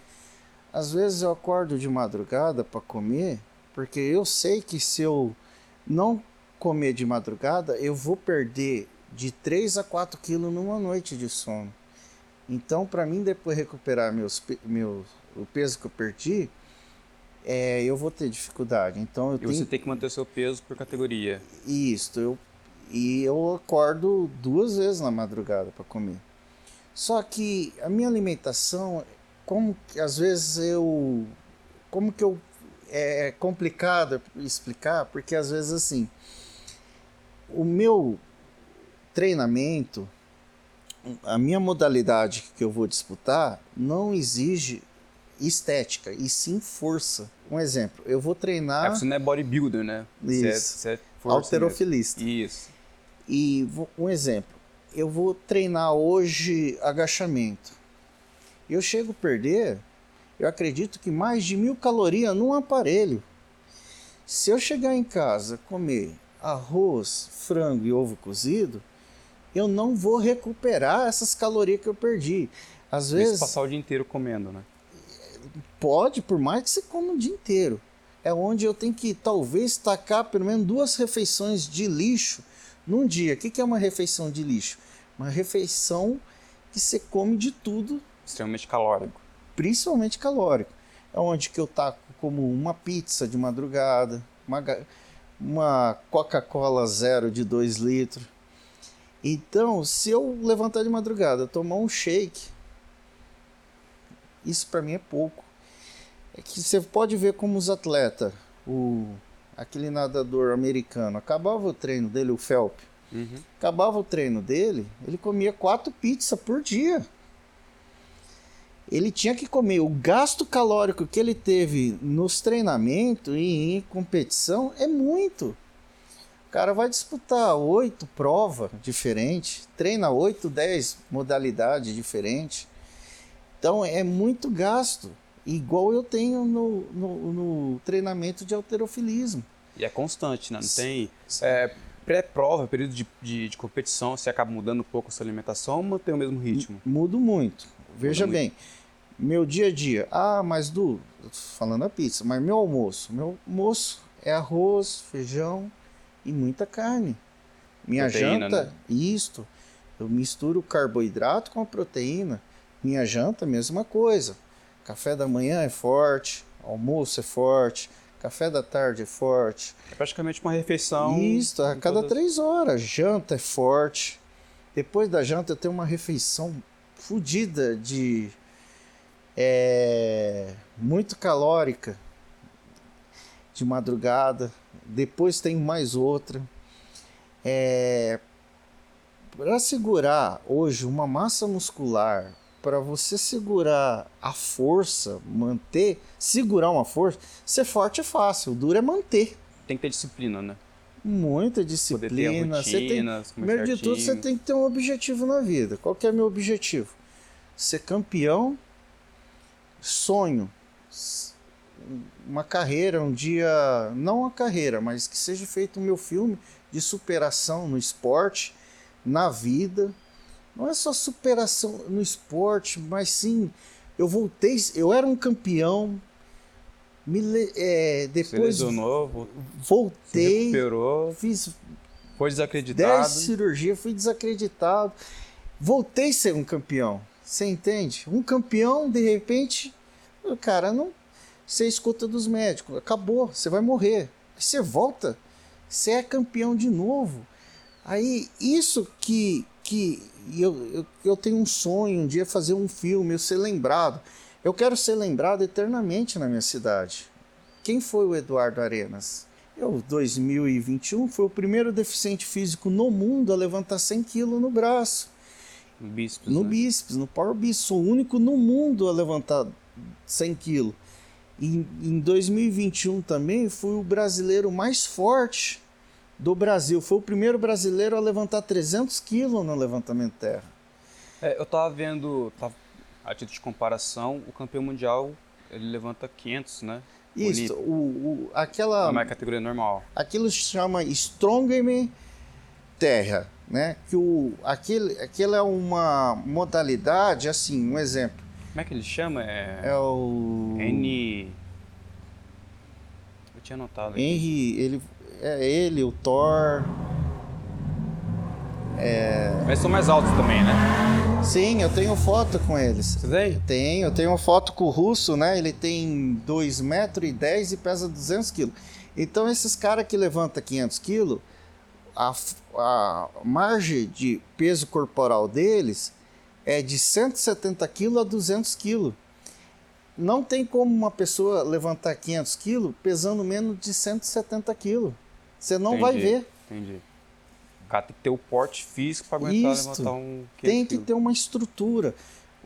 Às vezes eu acordo de madrugada para comer, porque eu sei que se eu não comer de madrugada, eu vou perder de 3 a 4 quilos numa noite de sono. Então, para mim depois recuperar meus, pe- meu, o peso que eu perdi, é, eu vou ter dificuldade. Então eu E tenho você tem que manter seu peso por categoria. isto, eu, e eu acordo duas vezes na madrugada para comer. Só que a minha alimentação, como que às vezes eu. Como que eu. É complicado explicar, porque às vezes assim. O meu treinamento, a minha modalidade que eu vou disputar, não exige estética, e sim força. Um exemplo, eu vou É, treinar você não é bodybuilder, né? Você é, Isso. você é força alterofilista. mesmo. Isso. E vou- um exemplo, eu vou treinar hoje agachamento. Eu chego a perder, eu acredito que mais de mil calorias num aparelho. Se eu chegar em casa comer arroz, frango e ovo cozido, eu não vou recuperar essas calorias que eu perdi. Às vezes passar o dia inteiro comendo, né? pode, por mais que você coma o dia inteiro. É onde eu tenho que talvez tacar pelo menos duas refeições de lixo num dia. O que é uma refeição de lixo? Uma refeição que você come de tudo, Extremamente calórico. principalmente calórico. É onde que eu taco como uma pizza de madrugada, uma, uma Coca-Cola zero de 2 litros. Então, se eu levantar de madrugada, tomar um shake, isso para mim é pouco. É que você pode ver como os atletas, o aquele nadador americano, acabava o treino dele, o Phelps, Uhum. acabava o treino dele, ele comia quatro pizzas por dia. Ele tinha que comer. O gasto calórico que ele teve nos treinamentos e em competição é muito. O cara vai disputar oito provas diferentes, treina oito, dez modalidades diferentes. Então é muito gasto, igual eu tenho no, no, no treinamento de alterofilismo. E é constante, né? Não tem. É, Pré-prova, período de, de, de competição, você acaba mudando um pouco a sua alimentação ou mantém o mesmo ritmo? Mudo muito. Veja Muda bem, meu dia a dia. Ah, mas tô falando a pizza, mas meu almoço. Meu almoço é arroz, feijão e muita carne. Minha Proteína, janta, né? isto. Eu misturo o carboidrato com a proteína. Minha janta, mesma coisa. Café da manhã é forte, almoço é forte, café da tarde é forte. É praticamente uma refeição. Isso, a cada todas- três horas. Janta é forte. Depois da janta eu tenho uma refeição fodida de. É, muito calórica. De madrugada. Depois tem mais outra. É, para segurar hoje uma massa muscular, para você segurar a força, manter, segurar uma força, ser forte é fácil, o duro é manter. Tem que ter disciplina, né? Muita disciplina. Você tem, primeiro de tudo, você tem que ter um objetivo na vida. Qual que é meu objetivo? Ser campeão, sonho, uma carreira, um dia, não uma carreira, mas que seja feito o meu filme de superação no esporte, na vida. Não é só superação no esporte, mas sim, eu voltei, eu era um campeão, me, é, depois lesionou, vo- se voltei, recuperou. fiz Foi desacreditado. 10 cirurgias, fui desacreditado. Voltei a ser um campeão. Você entende? Um campeão, de repente, o cara não. Você escuta dos médicos, acabou, você vai morrer. Aí você volta, você é campeão de novo. Aí, isso que, que eu, eu, eu tenho um sonho um dia fazer um filme, eu ser lembrado. Eu quero ser lembrado eternamente na minha cidade. Quem foi o Eduardo Arenas? Eu, 2021, foi o primeiro deficiente físico no mundo a levantar 100 quilos no braço. No bíceps. No né? bíceps, no power. Sou o único no mundo a levantar 100 quilos. E em 2021 também fui o brasileiro mais forte do Brasil. Foi o primeiro brasileiro a levantar 300 quilos no levantamento terra. É, eu tava vendo, tava, a título de comparação, o campeão mundial ele levanta 500, né? Isso, o, o, aquela, Não é categoria normal. aquilo se chama Strongman Terra, né? Que o, aquele, aquilo é uma modalidade, assim, um exemplo. Como é que ele chama? É, É o N. Eu tinha anotado. Henry, ele é ele, o Thor. Mas são mais altos também, né? Sim, eu tenho foto com eles. Você tem? Tenho, eu tenho uma foto com o russo, né? Ele tem 2 metros e 10 e pesa 200 quilos. Então esses caras que levantam 500 quilos, a, a margem de peso corporal deles é de 170 quilos a 200 quilos. Não tem como uma pessoa levantar 500 quilos pesando menos de 170 quilos. Você não vai Entendi, ver. Entendi. O cara tem que ter o porte físico pra aguentar Isto. levantar um 500 Tem que ter uma estrutura.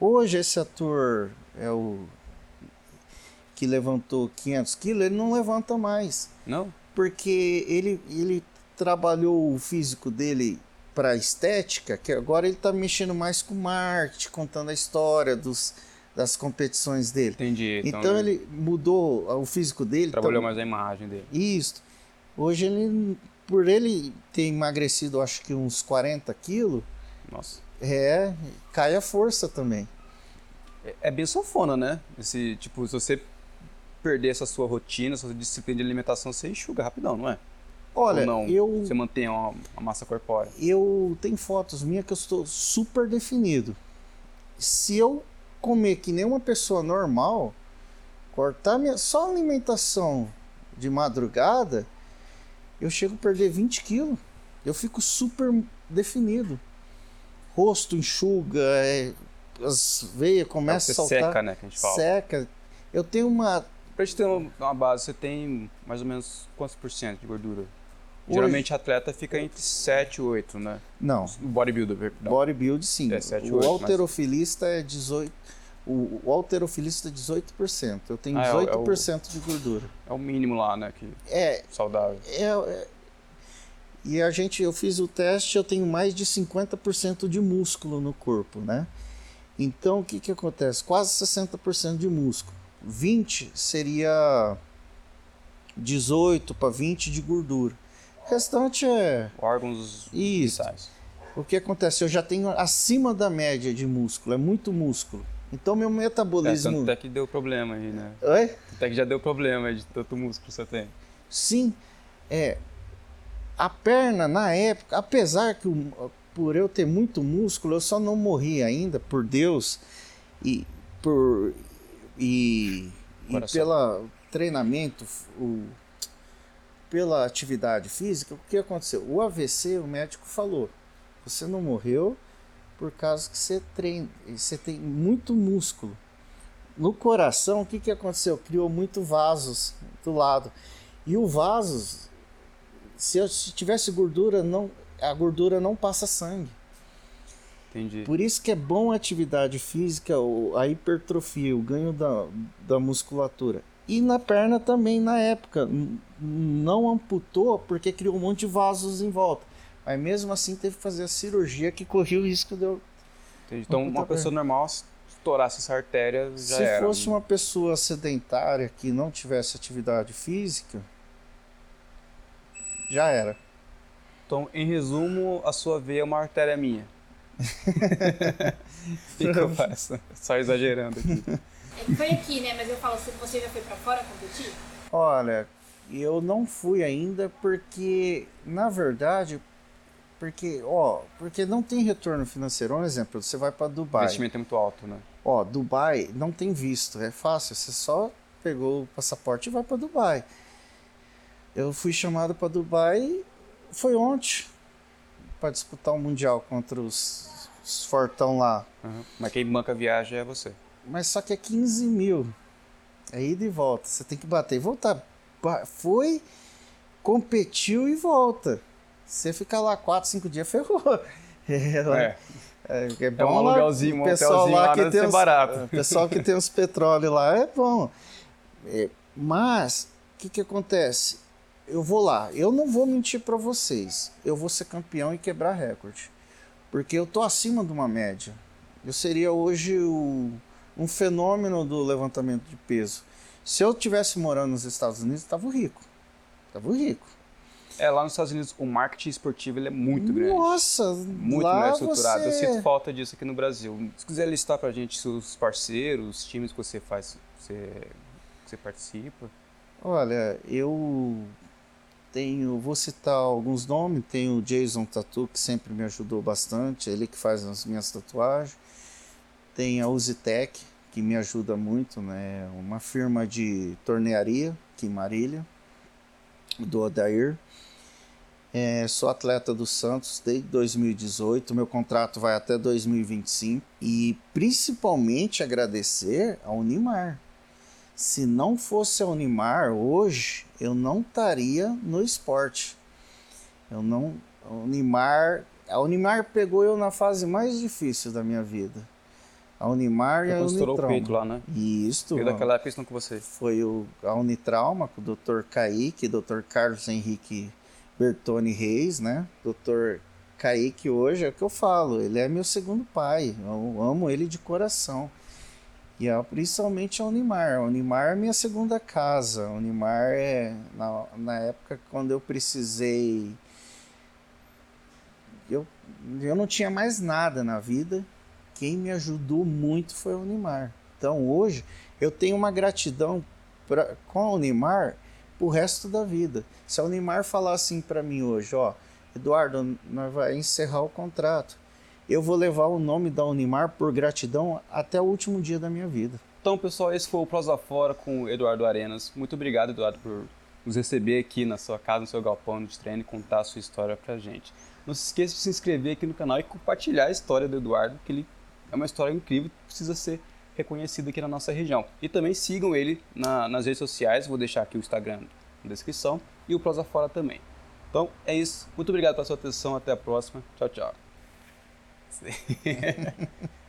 Hoje esse ator é o que levantou 500 quilos, ele não levanta mais, Não? porque ele, ele trabalhou o físico dele para estética, que agora ele está mexendo mais com marketing, contando a história dos, das competições dele. Entendi. Então, ele mudou o físico dele. trabalhou tá- mais a imagem dele. Isso. Hoje ele, por ele ter emagrecido, acho que uns 40 quilos, Nossa. é, cai a força também. É, é bem sofona, né? Esse, tipo, se você perder essa sua rotina, essa sua disciplina de alimentação, você enxuga rapidão, não é? Olha, Ou não? eu, Você mantém uma, uma massa corpórea. eu tenho fotos minhas que eu estou super definido. Se eu comer que nem uma pessoa normal, cortar minha, só alimentação de madrugada, eu chego a perder 20 quilos. Eu fico super definido. Rosto enxuga, é, as veias começam você a saltar. seca, né? Que a gente fala. Seca. Eu tenho uma. Pra gente ter uma, uma base, você tem mais ou menos quantos por cento de gordura? Geralmente atleta fica entre 7 e 8, né? Não, O bodybuilder, perdão. bodybuild sim. É, sete, o oito, alterofilista é 18. O, o alterofilista é 18%. Eu tenho Ah, é o- é o- 18% de gordura. É o mínimo lá, né? Que, É, saudável. é, é- E a gente, eu fiz o teste, eu tenho mais de 50% de músculo no corpo, né? Então o que que acontece? Quase 60% de músculo. 20 seria 18 para 20 de gordura. O restante é Órgãos Isso. vitais. O que acontece? Eu já tenho acima da média de músculo, é muito músculo. Então meu É, metabolismo. tanto é que deu problema aí, né? Oi? Tanto é que já deu problema de tanto músculo que você tem. Sim. É. A perna, na época, apesar que o- por eu ter muito músculo, eu só não morri ainda, por Deus, e por. E, e pelo treinamento, o, pela atividade física, o que aconteceu? O AVC, o médico falou: você não morreu por causa que você treina, você tem muito músculo. No coração, o que, que aconteceu? Criou muito vasos do lado. E o vaso, se, eu, se tivesse gordura, não, a gordura não passa sangue. Entendi. Por isso que é bom a atividade física, a hipertrofia, o ganho da, da musculatura. E na perna também, na época, não amputou porque criou um monte de vasos em volta. Mas mesmo assim teve que fazer a cirurgia que corria o risco de eu... Entendi. Então, uma pessoa normal, se estourasse essa artéria, já Se era. fosse uma pessoa sedentária que não tivesse atividade física, já era. Então, em resumo, a sua veia é uma artéria minha. Fica eu faço. Só exagerando aqui. Ele foi aqui, né? Mas eu falo, se você já foi pra fora competir? Olha, eu não fui ainda porque, na verdade, porque, ó, porque não tem retorno financeiro. Um exemplo, você vai para O Dubai. investimento é muito alto, né? Ó, Dubai não tem visto, é fácil, você só pegou o passaporte e vai para Dubai. Eu fui chamado para Dubai, foi ontem, para disputar o Mundial contra os, os fortão lá. Uhum. Mas quem banca a viagem é você. Mas só que é 15 mil. É ida e volta. Você tem que bater e voltar. Foi, competiu e volta. Você ficar lá 4, 5 dias, ferrou. É, É. é, é É bom um lá, aluguelzinho, um pessoal lá lá que tem barato. O pessoal que tem os petróleo lá é bom. É, mas, o que que acontece? Eu vou lá, eu não vou mentir para vocês. Eu vou ser campeão e quebrar recorde. Porque eu tô acima de uma média. Eu seria hoje o- um fenômeno do levantamento de peso. Se eu tivesse morando nos Estados Unidos, eu tava rico. Tava rico. É, lá nos Estados Unidos o marketing esportivo ele é muito grande. Nossa, Muito melhor estruturado. Eu você... sinto falta disso aqui no Brasil. Se quiser listar pra gente os parceiros, os times que você faz, você, que você participa. Olha, eu tenho, vou citar alguns nomes, tem o Jason Tatu, que sempre me ajudou bastante, ele que faz as minhas tatuagens. Tem a Uzitec, que me ajuda muito, né? Uma firma de tornearia aqui em Marília, do Odair. É, sou atleta do Santos desde 2018, meu contrato vai até 2025 e principalmente agradecer ao Unimar. Se não fosse a Unimar hoje, eu não estaria no esporte. Eu não, a Unimar, a Unimar pegou eu na fase mais difícil da minha vida. A Unimar e a estourou o Unitrauma. peito lá, né? Isso. Eu daquela época estão com você. Foi o, a Unitrauma com o Dr. Kaique, Dr. Carlos Henrique Bertoni Reis, né? Dr. Kaique hoje é o que eu falo, ele é meu segundo pai. Eu amo ele de coração. E é principalmente a Unimar. A Unimar é minha segunda casa. A Unimar é na, na época quando eu precisei. Eu, eu não tinha mais nada na vida. Quem me ajudou muito foi a Unimar. Então hoje eu tenho uma gratidão pra, com a Unimar pro resto da vida. Se a Unimar falar assim para mim hoje, ó, Eduardo, nós vai encerrar o contrato. Eu vou levar o nome da Unimar por gratidão até o último dia da minha vida. Então, pessoal, esse foi o Prosa Fora com o Eduardo Arenas. Muito obrigado, Eduardo, por nos receber aqui na sua casa, no seu galpão de treino e contar a sua história pra gente. Não se esqueça de se inscrever aqui no canal e compartilhar a história do Eduardo, que ele é uma história incrível que precisa ser reconhecida aqui na nossa região. E também sigam ele na- nas redes sociais, vou deixar aqui o Instagram na descrição e o Prosa Fora também. Então é isso. Muito obrigado pela sua atenção. Até a próxima. Tchau, tchau.